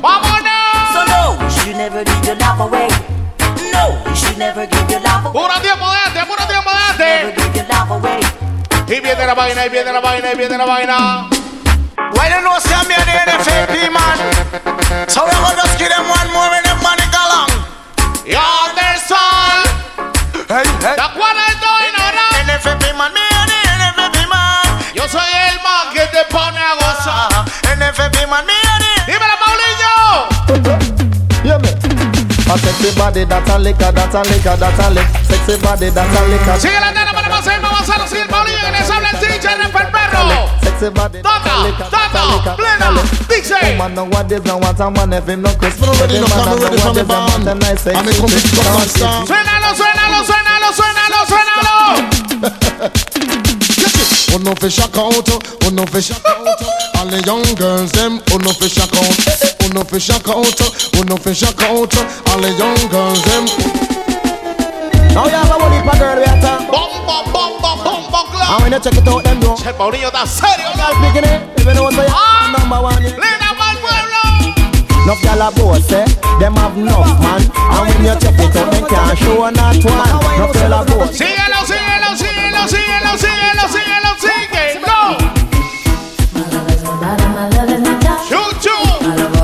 Vámonos. So no, you should never give your love away. No, you should never give your love away. Puro tiempo de este, puro tiempo de este. Y viene la vaina, y viene la vaina, y viene la vaina. Bueno, no se han viene de FP, man. So we all just give them one more and then money along. Y'all, there's all. Hey, hey. The one I yo soy el man que te pone a gozar. NFAP, man, Dímelo, Paulinho. A sexy body, that's a liquor, that's a liquor, that's a lick. Sexy body, that's a liquor. Sigue la más vamos a avanzar. Sigue el Paulinho que les habla Sexy body, Cali, Cali, Cali, Big J. Oh, Woman nowadays don't want a man if him no crisp. Pero ready no come ready from the band. A mi compito con masa. Suénalo, suénalo, suénalo, suénalo, suénalo. Oh no fish a count, oh no fish a count. All the young girls them, oh no fish a count, oh no fish a count, oh no fish a count. All the young girls them. Oh, now y'all a body pa girl we a talk. Bum bum. And when you check it out, them do. El Paulinho está serio. Girl picking it, know what I Ah. number one. yeah. Lena mal pueblo. Enough gyal a boast, eh? Them have enough, man. And when you check it out, them can't show not one. Enough gyal a boast. Síguelo, síguelo, síguelo, síguelo, síguelo, síguelo, síguelo. Chuchu. Si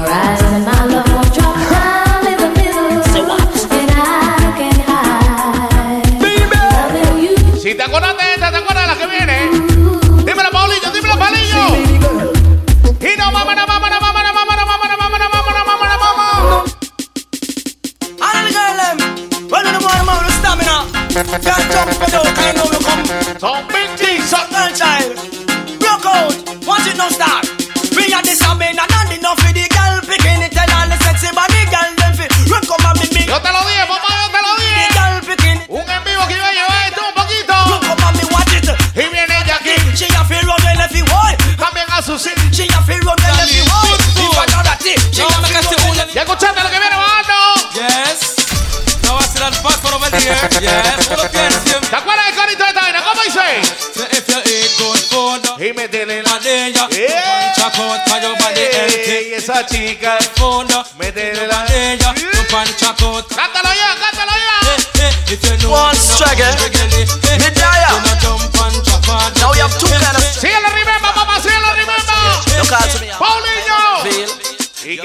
Can't jump for can't know you come. Son big things. Girl child, broke out, watch it no start. We are the stamina, ¿Te acuerdas de Carito de Taina? ¿Cómo dice? Y métele la leña. Y esa chica al fondo. Métele la leña. Cántalo ya, cántalo ya. One second.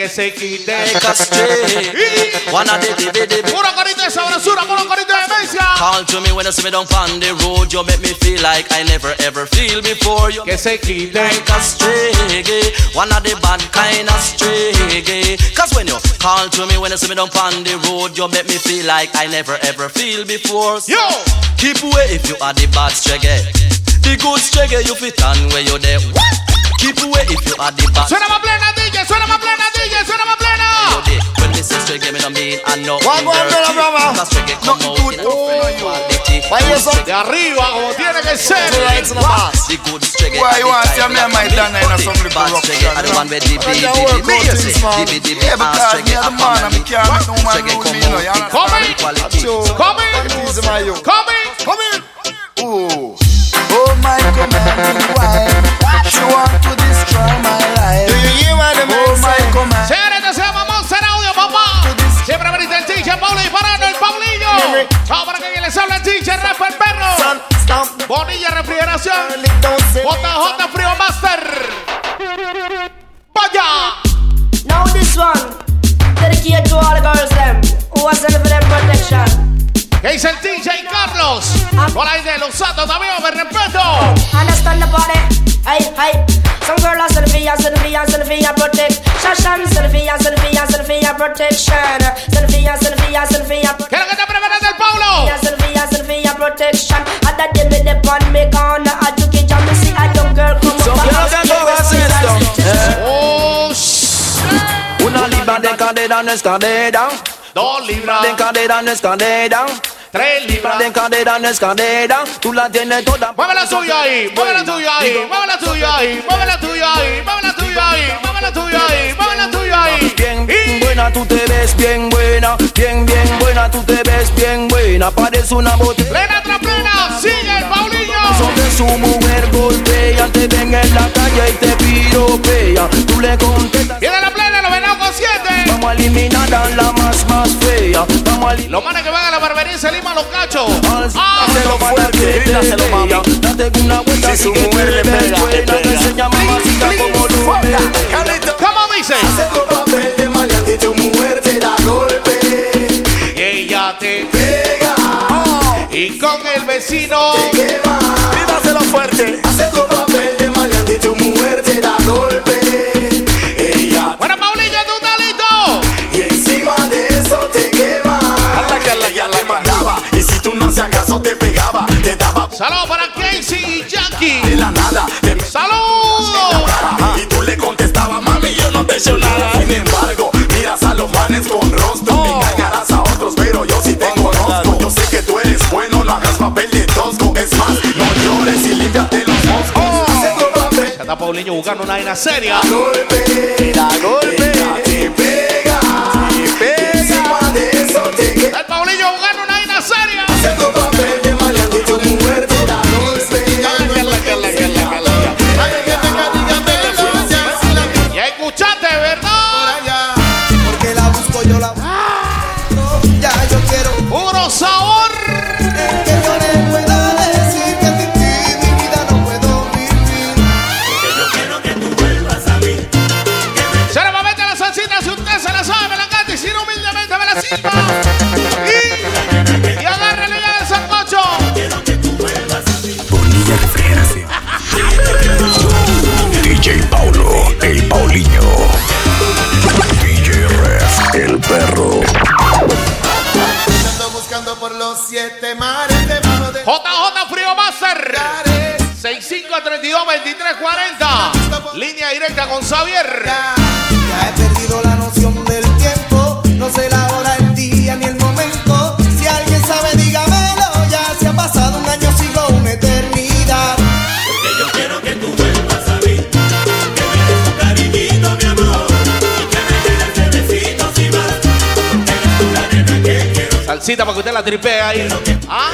Take a straight. One of the corito de sabrosura, puro corito de frecuencia. Call to me when you see me down on the road. You make me feel like I never ever feel before. You que se a streggy, one of the bad kind of streggy. Cause when you call to me when you see me down on the road, you make me feel like I never ever feel before. Yo, keep away if you are the bad streggy. The good streggy you fit on where you there. What? Keep away if you are the bad. suena más plena, DJ, suena más plena, DJ, suena más plena. you there. When me say streggy, me no mean I know. What go on, brother, brother? Cause streggy come out in a different quality. Vaya, son- De arriba, como tiene que ser. The good streggy. Why you are want the to type me and my like Dana in a some little Bad rock streggy, song, I the you one know? with the Well, beat, they beat, work beat, out beat, things, man. beat, beat, Yeah, beat, because bad streggy, me the up man, on and me the can't make no man streggy rule come me, you know, out you in understand? Come in. quality. Come in. Take it easy, my you. Come in. Come in. Ooh. Oh my commanding wife, she want to destroy my life. Do you hear what the man Oh my command. Señores, esto se llama Monster Audio, papá. Siempre veniste el DJ Paulo disparando el Paulillo. Chao, para que les habla el DJ Rap el perro. Bonilla Refrigeración. JJ Frío Master. Vaya. Now this one, dedicate to all the girls them who are sending for them protection. ¿Qué dice el DJ Carlos? Por ahí de los santos también, me respeto. Understand the body, hey, hey. Some girl are selfie, and selfie, and selfie, and protect. Shashan, selfie, and selfie, and selfie, and protection. Selfie, and selfie, and selfie, and protection. ¿Qué es lo que te preparas del Paulo? Selfie, and selfie, and protection. At that day, me dip on me corner. I took it, and me see a young girl come So up. quiero and que ask tú me hagas questions. esto. Oh, shh. Una libra de cadera no es cadera. Dos libras. De cadera no es cadera. Tres libras. De cadera no es cadera. Tú la tienes toda. Mueve la tuya ahí, mueve la tuya ahí, mueve la tuya ahí, mueve la tuya ahí, mueve la tuya ahí, mueve la tuya ahí, mueve la tuya ahí. Bien, buena, tú te ves bien buena. Bien, bien buena, tú te ves bien buena. Parece una botella. Plena tras plena, sigue el Paulinho. Sobre su mujer golpea, te ven en la calle y te piropea. Tú le contestas. Viene la Vamos a eliminar a la más, más fea. Vamos a. Los manes que van a la barbería y se liman los cachos. Ah, se lo fuerte, grítaselo, mami. Date una vuelta Si su mujer le te pega. Te enseña mamacita como. ¿Cómo dice? Hace papel de maleante y tu mujer te da golpe. Y ella te Pega. y con el vecino. Quema. Grítaselo fuerte. Hace papel está Paulinho buscando una vaina seria. golpe. Da golpe. Te pega. Te pega. Encima de eso te el Paulinho Con Xavier. Ya he perdido la noción del tiempo, no sé la hora, el día ni el momento. Si alguien sabe, dígamelo. Ya se ha pasado un año, siglo, una eternidad. Salsita para que usted la tripee ahí. ¿Ah?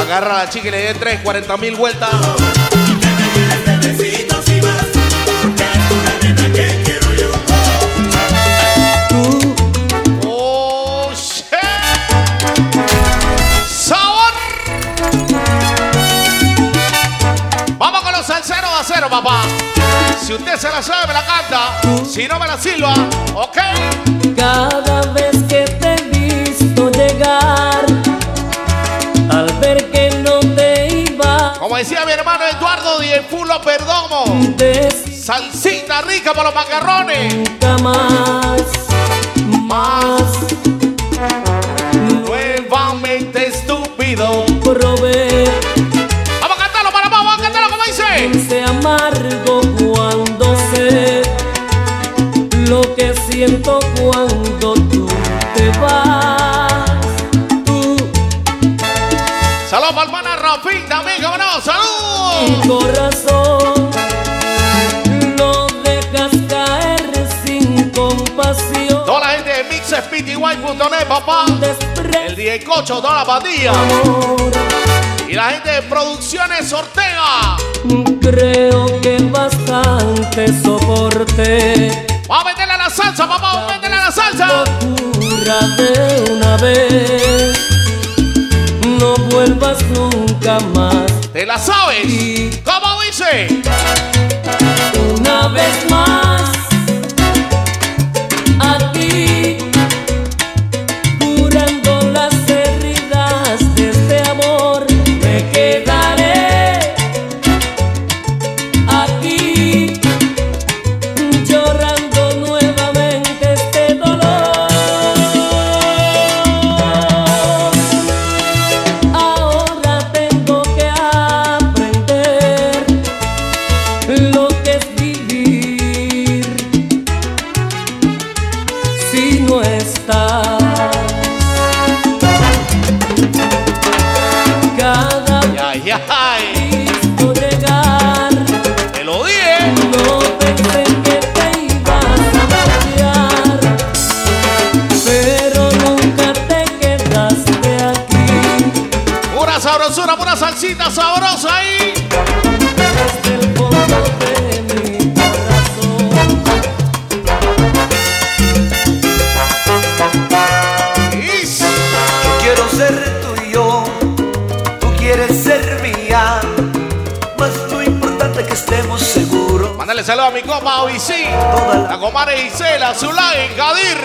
Agarra a la chica y le dé 3, 40 mil vueltas. Oh, usted se la sabe, me la canta. Si no me la silba, ¿ok? Cada vez que te he visto llegar, al ver que no te iba. Como decía mi hermano Eduardo Diez Fulo Perdomo. Salsita rica para los macarrones. Nunca más, más. Nuevamente estúpido. mixspty.net, papá. El DJ Cocho, toda la pandilla. Y la gente de Producciones Ortega. Creo que bastante soporte. Vamos a meterle a la salsa, papá, vamos a meterle a la salsa. De una vez. No vuelvas nunca más. ¿Te la sabes? ¿Cómo dice? Zulay, Gadir.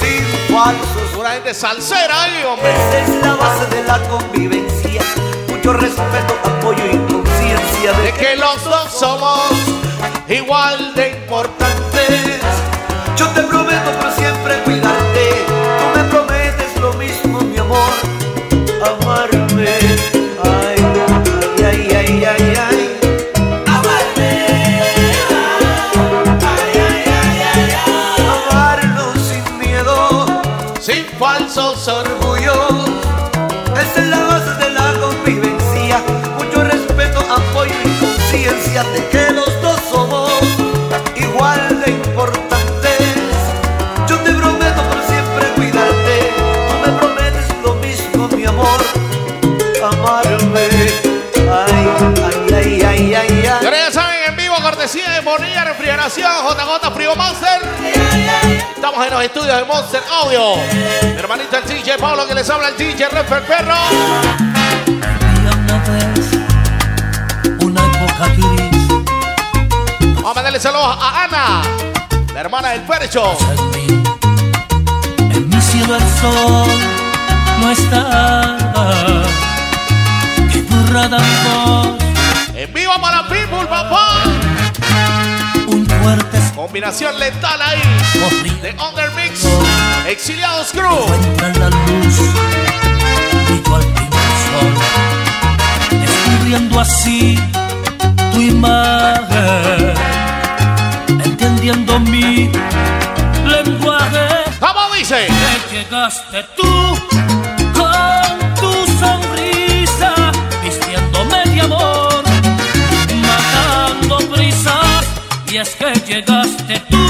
Sin falsos. Pura gente salsera ahí, hombre. Esa es la base de la convivencia. Mucho respeto, apoyo y conciencia De que los dos somos igual de de que los dos somos igual de importantes. Yo te prometo por siempre cuidarte. Tú me prometes lo mismo, mi amor. Amarme. Ay, ay, ay, ay, ay, ay. Ahora ya saben, en vivo, cortesía de Bonilla Refrigeración, JJ Frío Monster. Estamos en los estudios de Monster Audio. Mi hermanito el DJ Pablo que les habla el DJ Refer Perro. Vamos a mandarle saludos a Ana, la hermana del Percho. En mi cielo el sol no estaba. Qué burrada. En vivo para People, papá. Un fuerte Combinación letal ahí. De Undermix. Exiliados Crew. entra en la luz. Brilló al primer sol. Descubriendo así tu imagen. Entendiendo mi lenguaje. ¿Cómo dice? Que llegaste tú con tu sonrisa, vistiéndome de amor, matando prisas. Y es que llegaste tú,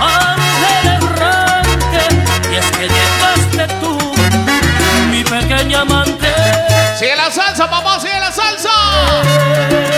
ángel errante. Y es que llegaste tú, mi pequeña amante. Sigue la salsa, papá, sigue la salsa.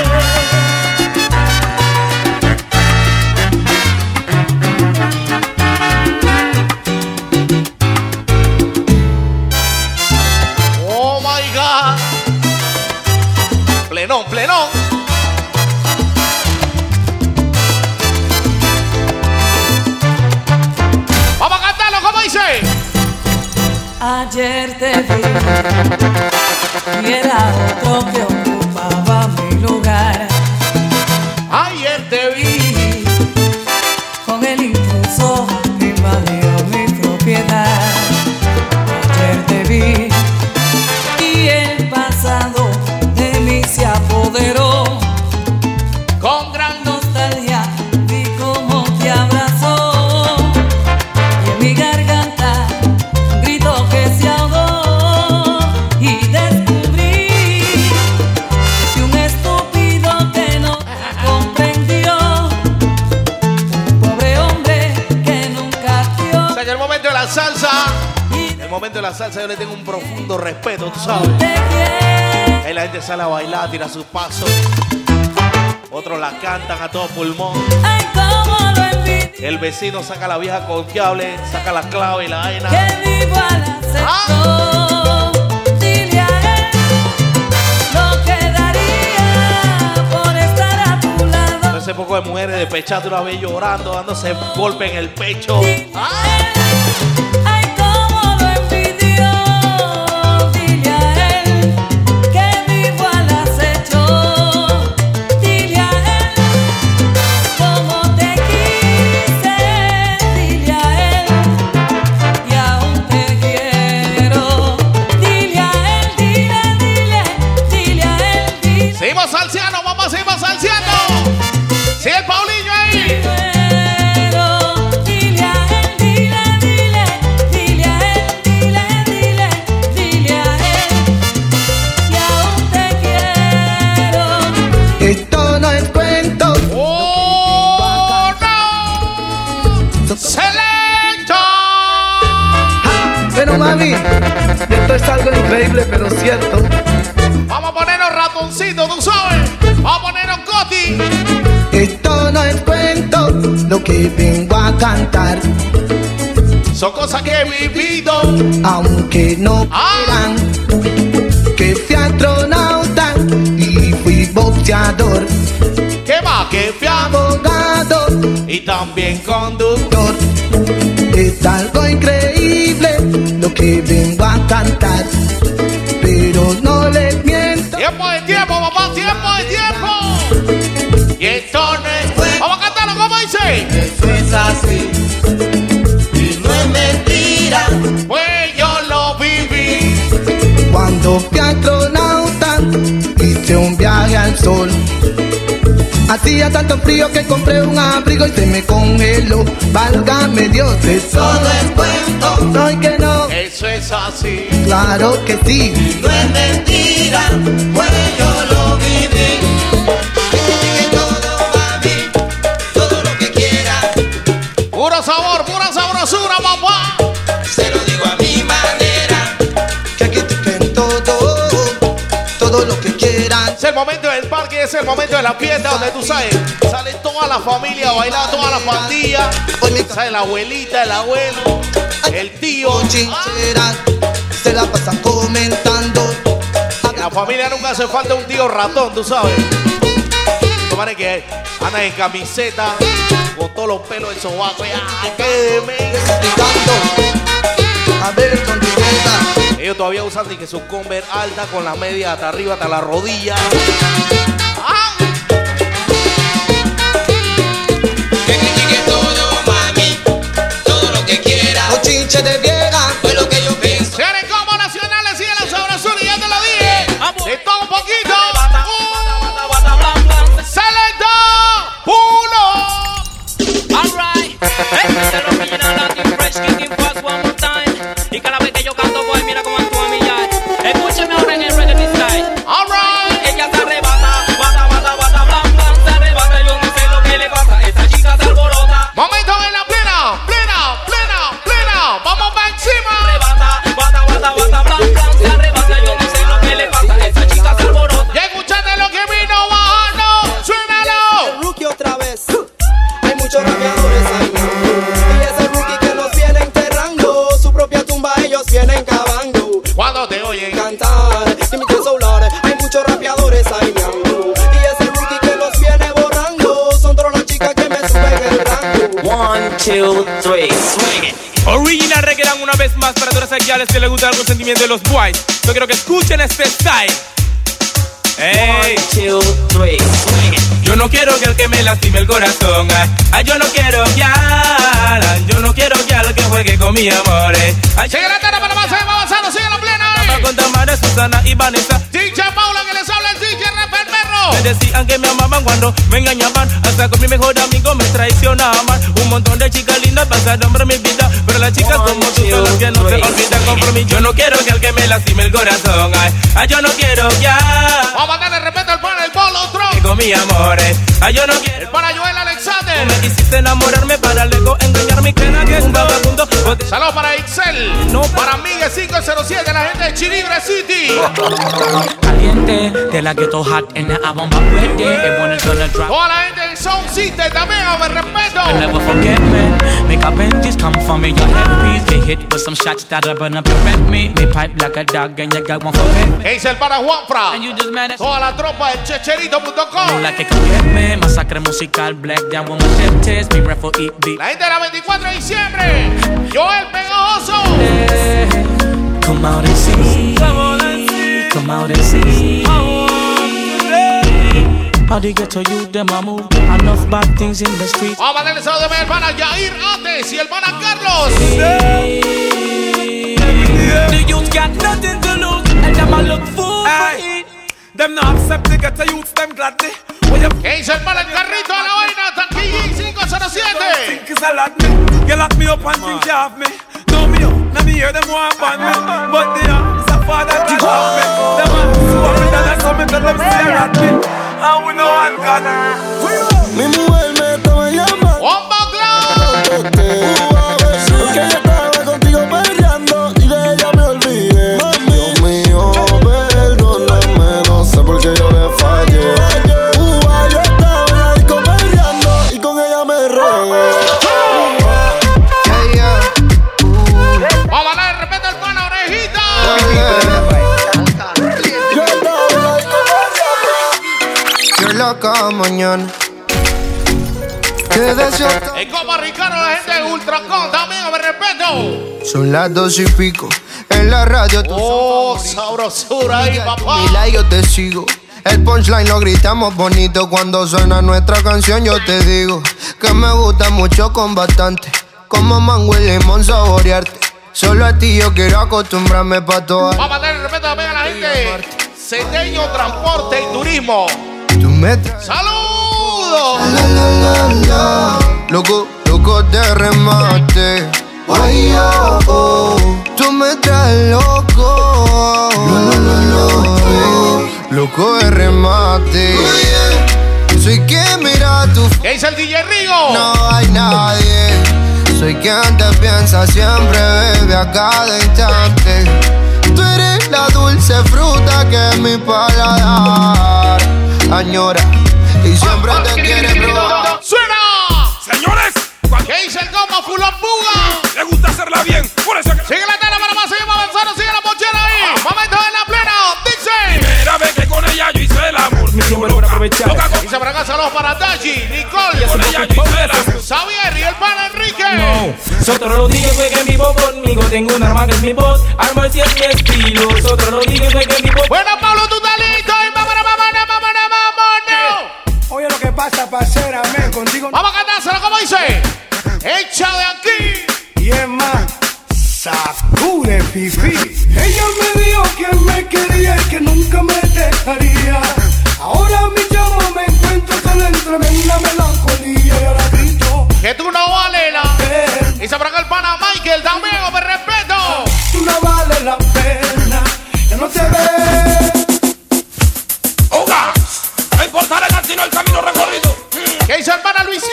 Ayer te vi. Y era otro que tú sabes. Ahí la gente sale a bailar, tira sus pasos. Otros la cantan a todo pulmón. El vecino saca la vieja confiable, saca la clave y la vaina. Que vivo al Ah. acecho, dile a él lo que daría por estar a tu lado. Ese poco de mujeres de pechado una vez llorando, dándose golpe en el pecho. Ay, mami, esto es algo increíble, pero cierto. Vamos a ponernos ratoncitos, tú sabes. Vamos a ponernos Coti. Esto no es cuento, lo que vengo a cantar. Son cosas que he vivido. Aunque no Ah. quieran que fui astronauta y fui boxeador, ¿Qué más? Que fui abogado, y también conductor. es algo increíble lo que vengo a cantar. Pero no les miento. Tiempo de tiempo, papá, tiempo de tiempo. Y esto no es. Vamos a cantarlo, ¿cómo dice? Eso es así. Y no es mentira. Pues yo lo viví. Cuando fui astronauta, hice un viaje al sol. Hacía tanto frío que compré un abrigo y se me congeló. Válgame Dios, eso no es cuento. No, y que no, Eso es así. claro que sí. No es mentira. Pues yo lo viví. Que todo va bien. Todo lo que quiera. Puro sabor, pura sabrosura, papá. Se lo digo a mi manera. Que aquí te todo, todo lo que quieran. Es el momento es el momento de la fiesta donde tú sabes, sale toda la familia a bailar, toda la pandilla. Sale la abuelita, el abuelo, el tío. Se la pasan comentando. En la familia nunca hace falta un tío ratón, tú sabes. Tomare que andan en camiseta, con todos los pelos del sobaco. ¡Ay, qué demente! A ver dónde llega. Ellos todavía usan que su conver alta con la media hasta arriba, hasta la rodilla. Que critique todo, mami. Todo lo que quiera. Los chinches de vieja. Aquellas que les gusta el consentimiento de los boys. Yo quiero que escuchen este style. Ey. Yo no quiero que el que me lastime el corazón. Ay, ay, yo no quiero ya. Yo no quiero ya el que juegue con mi amor. eh. Ay, Sigue la tarde para más, seguimos avanzando, sigue la plena. Vamos con Tamara, Susana y Vanessa. Me decían que me amaban cuando me engañaban. Hasta con mi mejor amigo me traicionaban. Un montón de chicas lindas pasaron por mi vida. Pero las chicas como tú son las que no se olvidan mí. Yo no quiero que que me lastime el corazón. Ay, ay, yo no quiero ya. Vamos a darle respeto al pana, el Polo Tron. Con mi amor. eh. Ay, yo no quiero. El pana Joel Alexander. Me hiciste enamorarme para luego engañarme que nadie es un vagabundo. Saludos para Ixel. No. Para Miguel 507, la gente de Chilibre City. [LAUGHS] Caliente, de la ghetto hot and the album back ready. Everyone is gonna drop. Toda la gente de Sound City también, a ver, respeto. You'll never forget me. Make Benjis come for me. Your headpiece get hit with some shots burn up your red me. Me pipe like a dog and you got one for me. ¿Qué dice el para Juanfra? And you just mad at Toda la tropa del checherito.com. it can get me. Masacre musical, black down with my shit test. Be ready for eat beat. La gente de la 24 de diciembre. Joel Pegajoso. Come out and see. Come out and see. How they get to you, them I move. Enough bad things in the street. Vamos a darle saludos a mi hermana Yair Ates y el pana Carlos. The youth got nothing to lose, and them a look fool for it. Them not accept to get youth, them gladly. When you ¿Qué dice el carrito a la vaina? Taquilla 507. think is a lot me, you lock me up and think you have me. No me up, now me hear them want ban me, but they are father that love me. Them a super me that that's how me tell them stare at me, and we know one God. Mi mujer me estaba llamando. ¡Bomba Cloud! Porque Mañana. Es como Ricardo, la gente de Ultracon también, ver, respeto. Son las dos y pico. En la radio tú Oh, sabrosura ahí, papá. Mila, yo te sigo. El punchline lo gritamos bonito cuando suena nuestra canción. Yo te digo que me gusta mucho con bastante. Como mango y limón saborearte. Solo a ti yo quiero acostumbrarme pa' todas. Vamos a darle respeto también a la gente. Cedeño Transporte y Turismo. Tú me traes. ¡Saludos! Loco, loco de remate. Ay, oh, oh. Tú me traes loco. Loco de remate. Soy quien mira tu ¿Qué dice el DJ Rigo? No hay nadie. Soy quien te piensa siempre, bebe a cada instante. Tú eres la dulce fruta que mi paladar añora. Y siempre te quiere probar. ¡Suena! Señores, ¿Qué dice el goma Fulón Buga? le gusta hacerla bien. Por eso que Sigue la tela para más, seguimos avanzando, sigue la mochera ahí. Momento en la plena, dice. primera vez que con ella yo hice el amor. Mi por aprovechar. Dice para acá, saludos para Dachi, Nicole, Con ella yo hice el amor. Xavier y el pana Enrique. No, Sotro lo dije fue que vivo conmigo. Tengo un arma que es mi voz, arma es mi estilo. Sotro lo dije fue que vivo. Bueno, Pablo, tú pasa, parcera, men, contigo. Vamos a cantárselo, como dice. Echa de aquí. Y es más, sacude pipí. Ella me dijo que me quería y que nunca me dejaría. Ahora mi llamo me encuentro con en tremenda sino el camino recorrido. ¿Qué pana Luisito?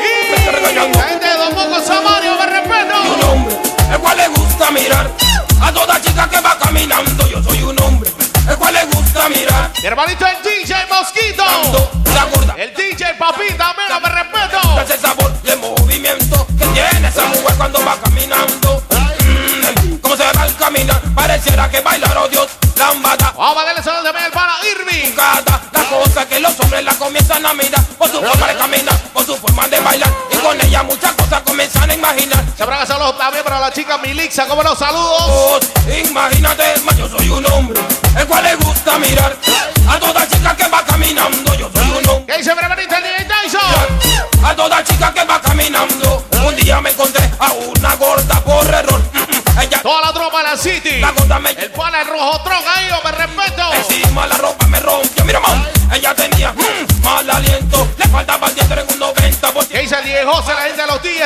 Y la gente de Don Poco Samario, me Un respeto. hombre, el cual le gusta mirar a toda chica que va caminando. Yo soy un hombre, el cual le gusta mirar. Mi hermanito el DJ Mosquito. La gorda, El DJ Papi también, me respeto. ese sabor el movimiento que tiene esa mujer cuando va caminando. Mm, Cómo se va al caminar, pareciera que bailar, hombres la comienzan a mirar por su forma de caminar, por su forma de bailar y con ella muchas cosas comienzan a imaginar. Se habrá saludos también para la chica Milixa. ¿Cómo los saludos? Imagínate, yo soy un hombre, el cual le gusta mirar a toda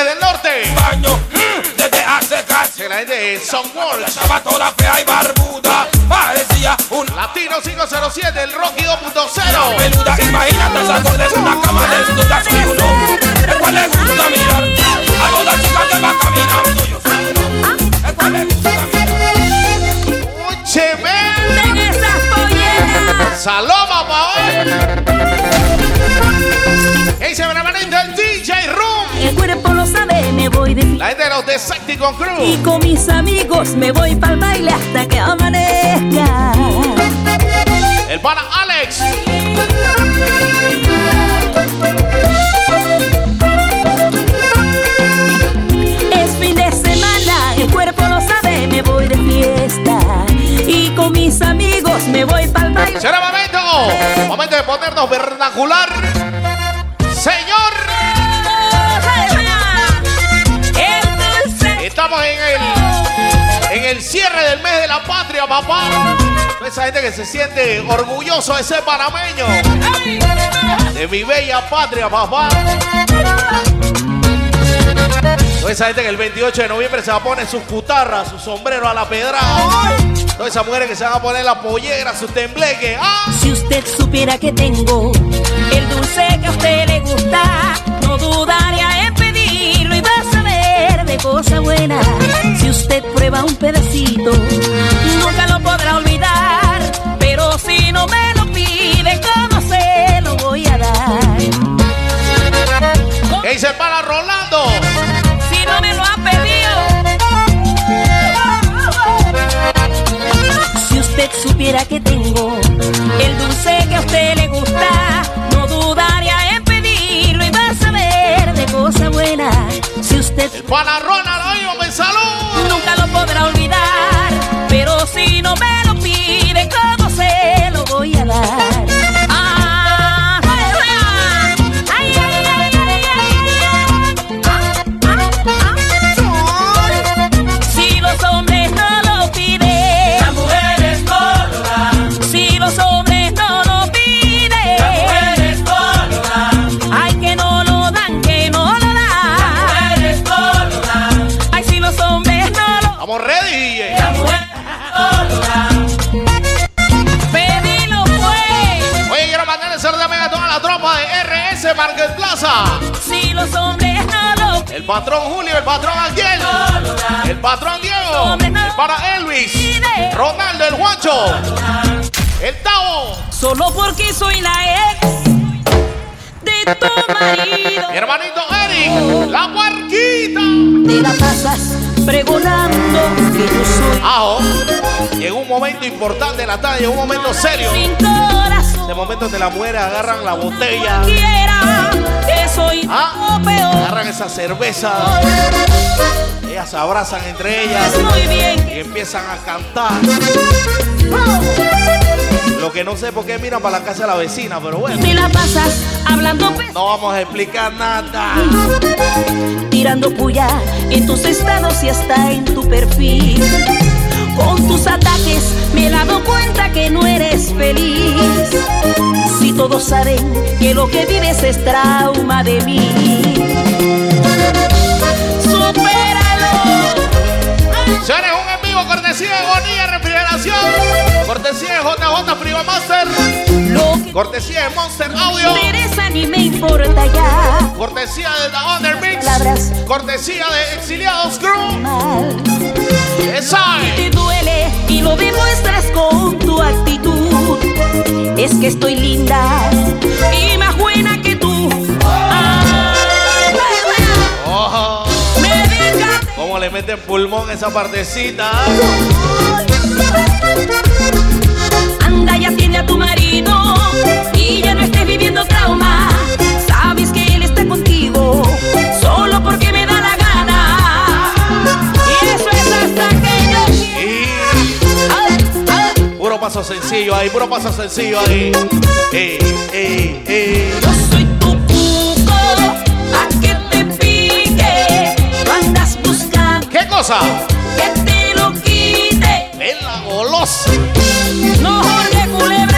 Tigres del Norte? Baño mm, desde hace casi. La gente de Son Walsh. Estaba toda fea y barbuda. Parecía un Latino 507, el Rocky 2.0. peluda. Imagínate esa gorda en una cama desnuda. Soy un hombre, el cual le gusta mirar a toda chica que va caminando. Yo soy un hombre, el cual le gusta mirar. Esas polleras. ¡Saloma pa' hoy! ¿Qué dice Bremerita el DJ me voy de La gente de Crew. Y con mis amigos me voy para el baile hasta que amanezca. El pana Alex. Es fin de semana, el cuerpo lo sabe, me voy de fiesta. Y con mis amigos me voy para el baile. Será momento. Momento de ponernos vernacular. El, cierre del mes de la patria, papá. Toda esa gente que se siente orgulloso de ser panameño. De mi bella patria, papá. Toda esa gente que el 28 de noviembre se va a poner sus cutarras, sus sombreros a la pedrada. Todas esas mujeres que se van a poner la pollera, sus tembleques. ¡Ah! Si usted supiera que tengo el dulce que a usted le gusta, no dudaría en pedirlo y va a saber de cosa buena. Usted prueba un pedacito, nunca lo podrá olvidar. Pero si no me lo pide, ¿cómo se lo voy a dar? ¿Qué dice el pana Rolando? Si no me lo ha pedido. Si usted supiera que tengo el dulce que a usted le gusta, Usted El pana Ronald, oigo, me salud. nunca lo podrá olvidar, pero si no me lo El patrón Julio, el patrón Angel, el patrón Diego, el para Elvis, Ronaldo, el Juancho, el Tavo, Solo porque soy la ex de tu marido. mi hermanito Eric, la Guarquita. Te la pasas pregonando que yo soy Ajo, llegó un momento importante en la tarde, llegó un momento serio. De momento de las mujeres agarran la botella, soy Ah. peor. agarran esa cerveza, ellas se abrazan entre ellas Muy bien. y empiezan a cantar. Lo que no sé por qué miran para la casa de la vecina, pero bueno. Te la pasas hablando No vamos a explicar nada. tirando puya en tus estados y hasta en tu perfil. Con tus ataques me he dado cuenta que no eres feliz. Si todos saben que lo que vives es trauma de mí. ¡Supéralo! Señores, un en vivo cortesía de Bonilla Refrigeración. Cortesía de JJ Prima Master. Cortesía de Monster Audio. ni me importa ya. Cortesía de The Under Mix. Palabras. Cortesía de Exiliados Crew. Esa te duele y lo demuestras con tu actitud. Es que estoy linda y más buena que tú. Deja ¿Cómo le meten pulmón esa partecita? Anda, ya tiene a tu marido y ya no estés viviendo trauma. paso sencillo ahí, puro paso sencillo ahí. Ey, ey, ey. Yo soy tu cuco, a que te pique. Lo andas buscando. ¿Qué cosa? Que te lo quite. En la golosa. No le culebra.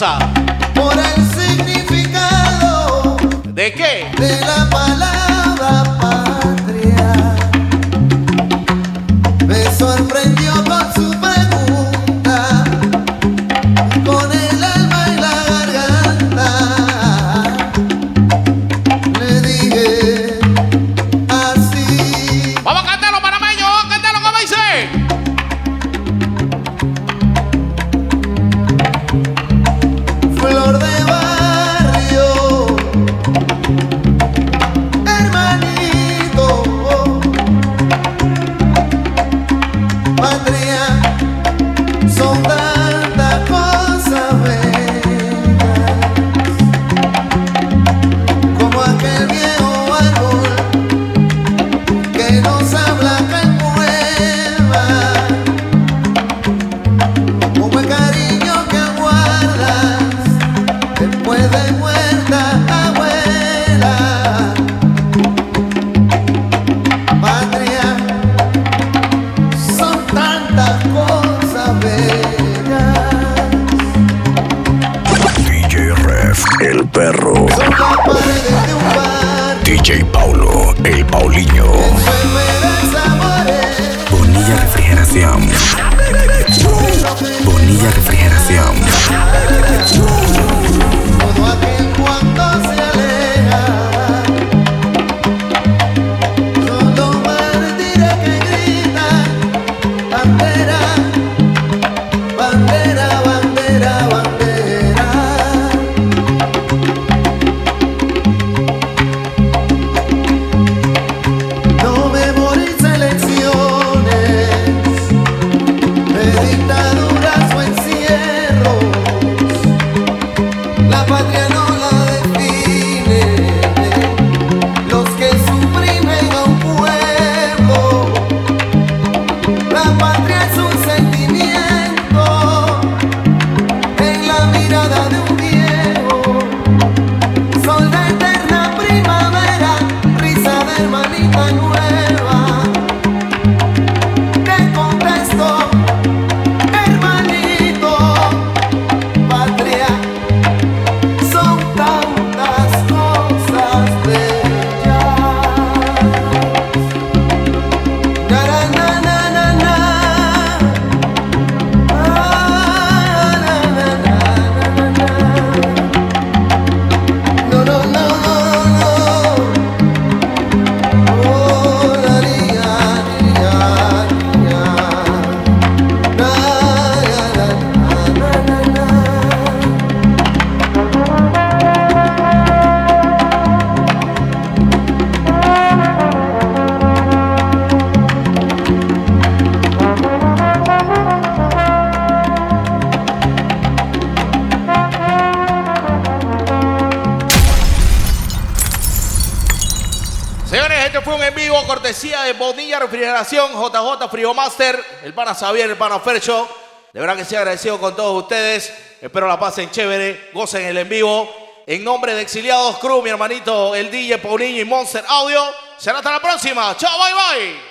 cosa. Master, el pana Xavier, el pana Fercho. De verdad que sí, agradecido con todos ustedes. Espero la pasen chévere, gocen el en vivo. En nombre de Exiliados Crew, mi hermanito, el DJ Paulinho y Monster Audio. Será hasta la próxima. Chao, bye, bye.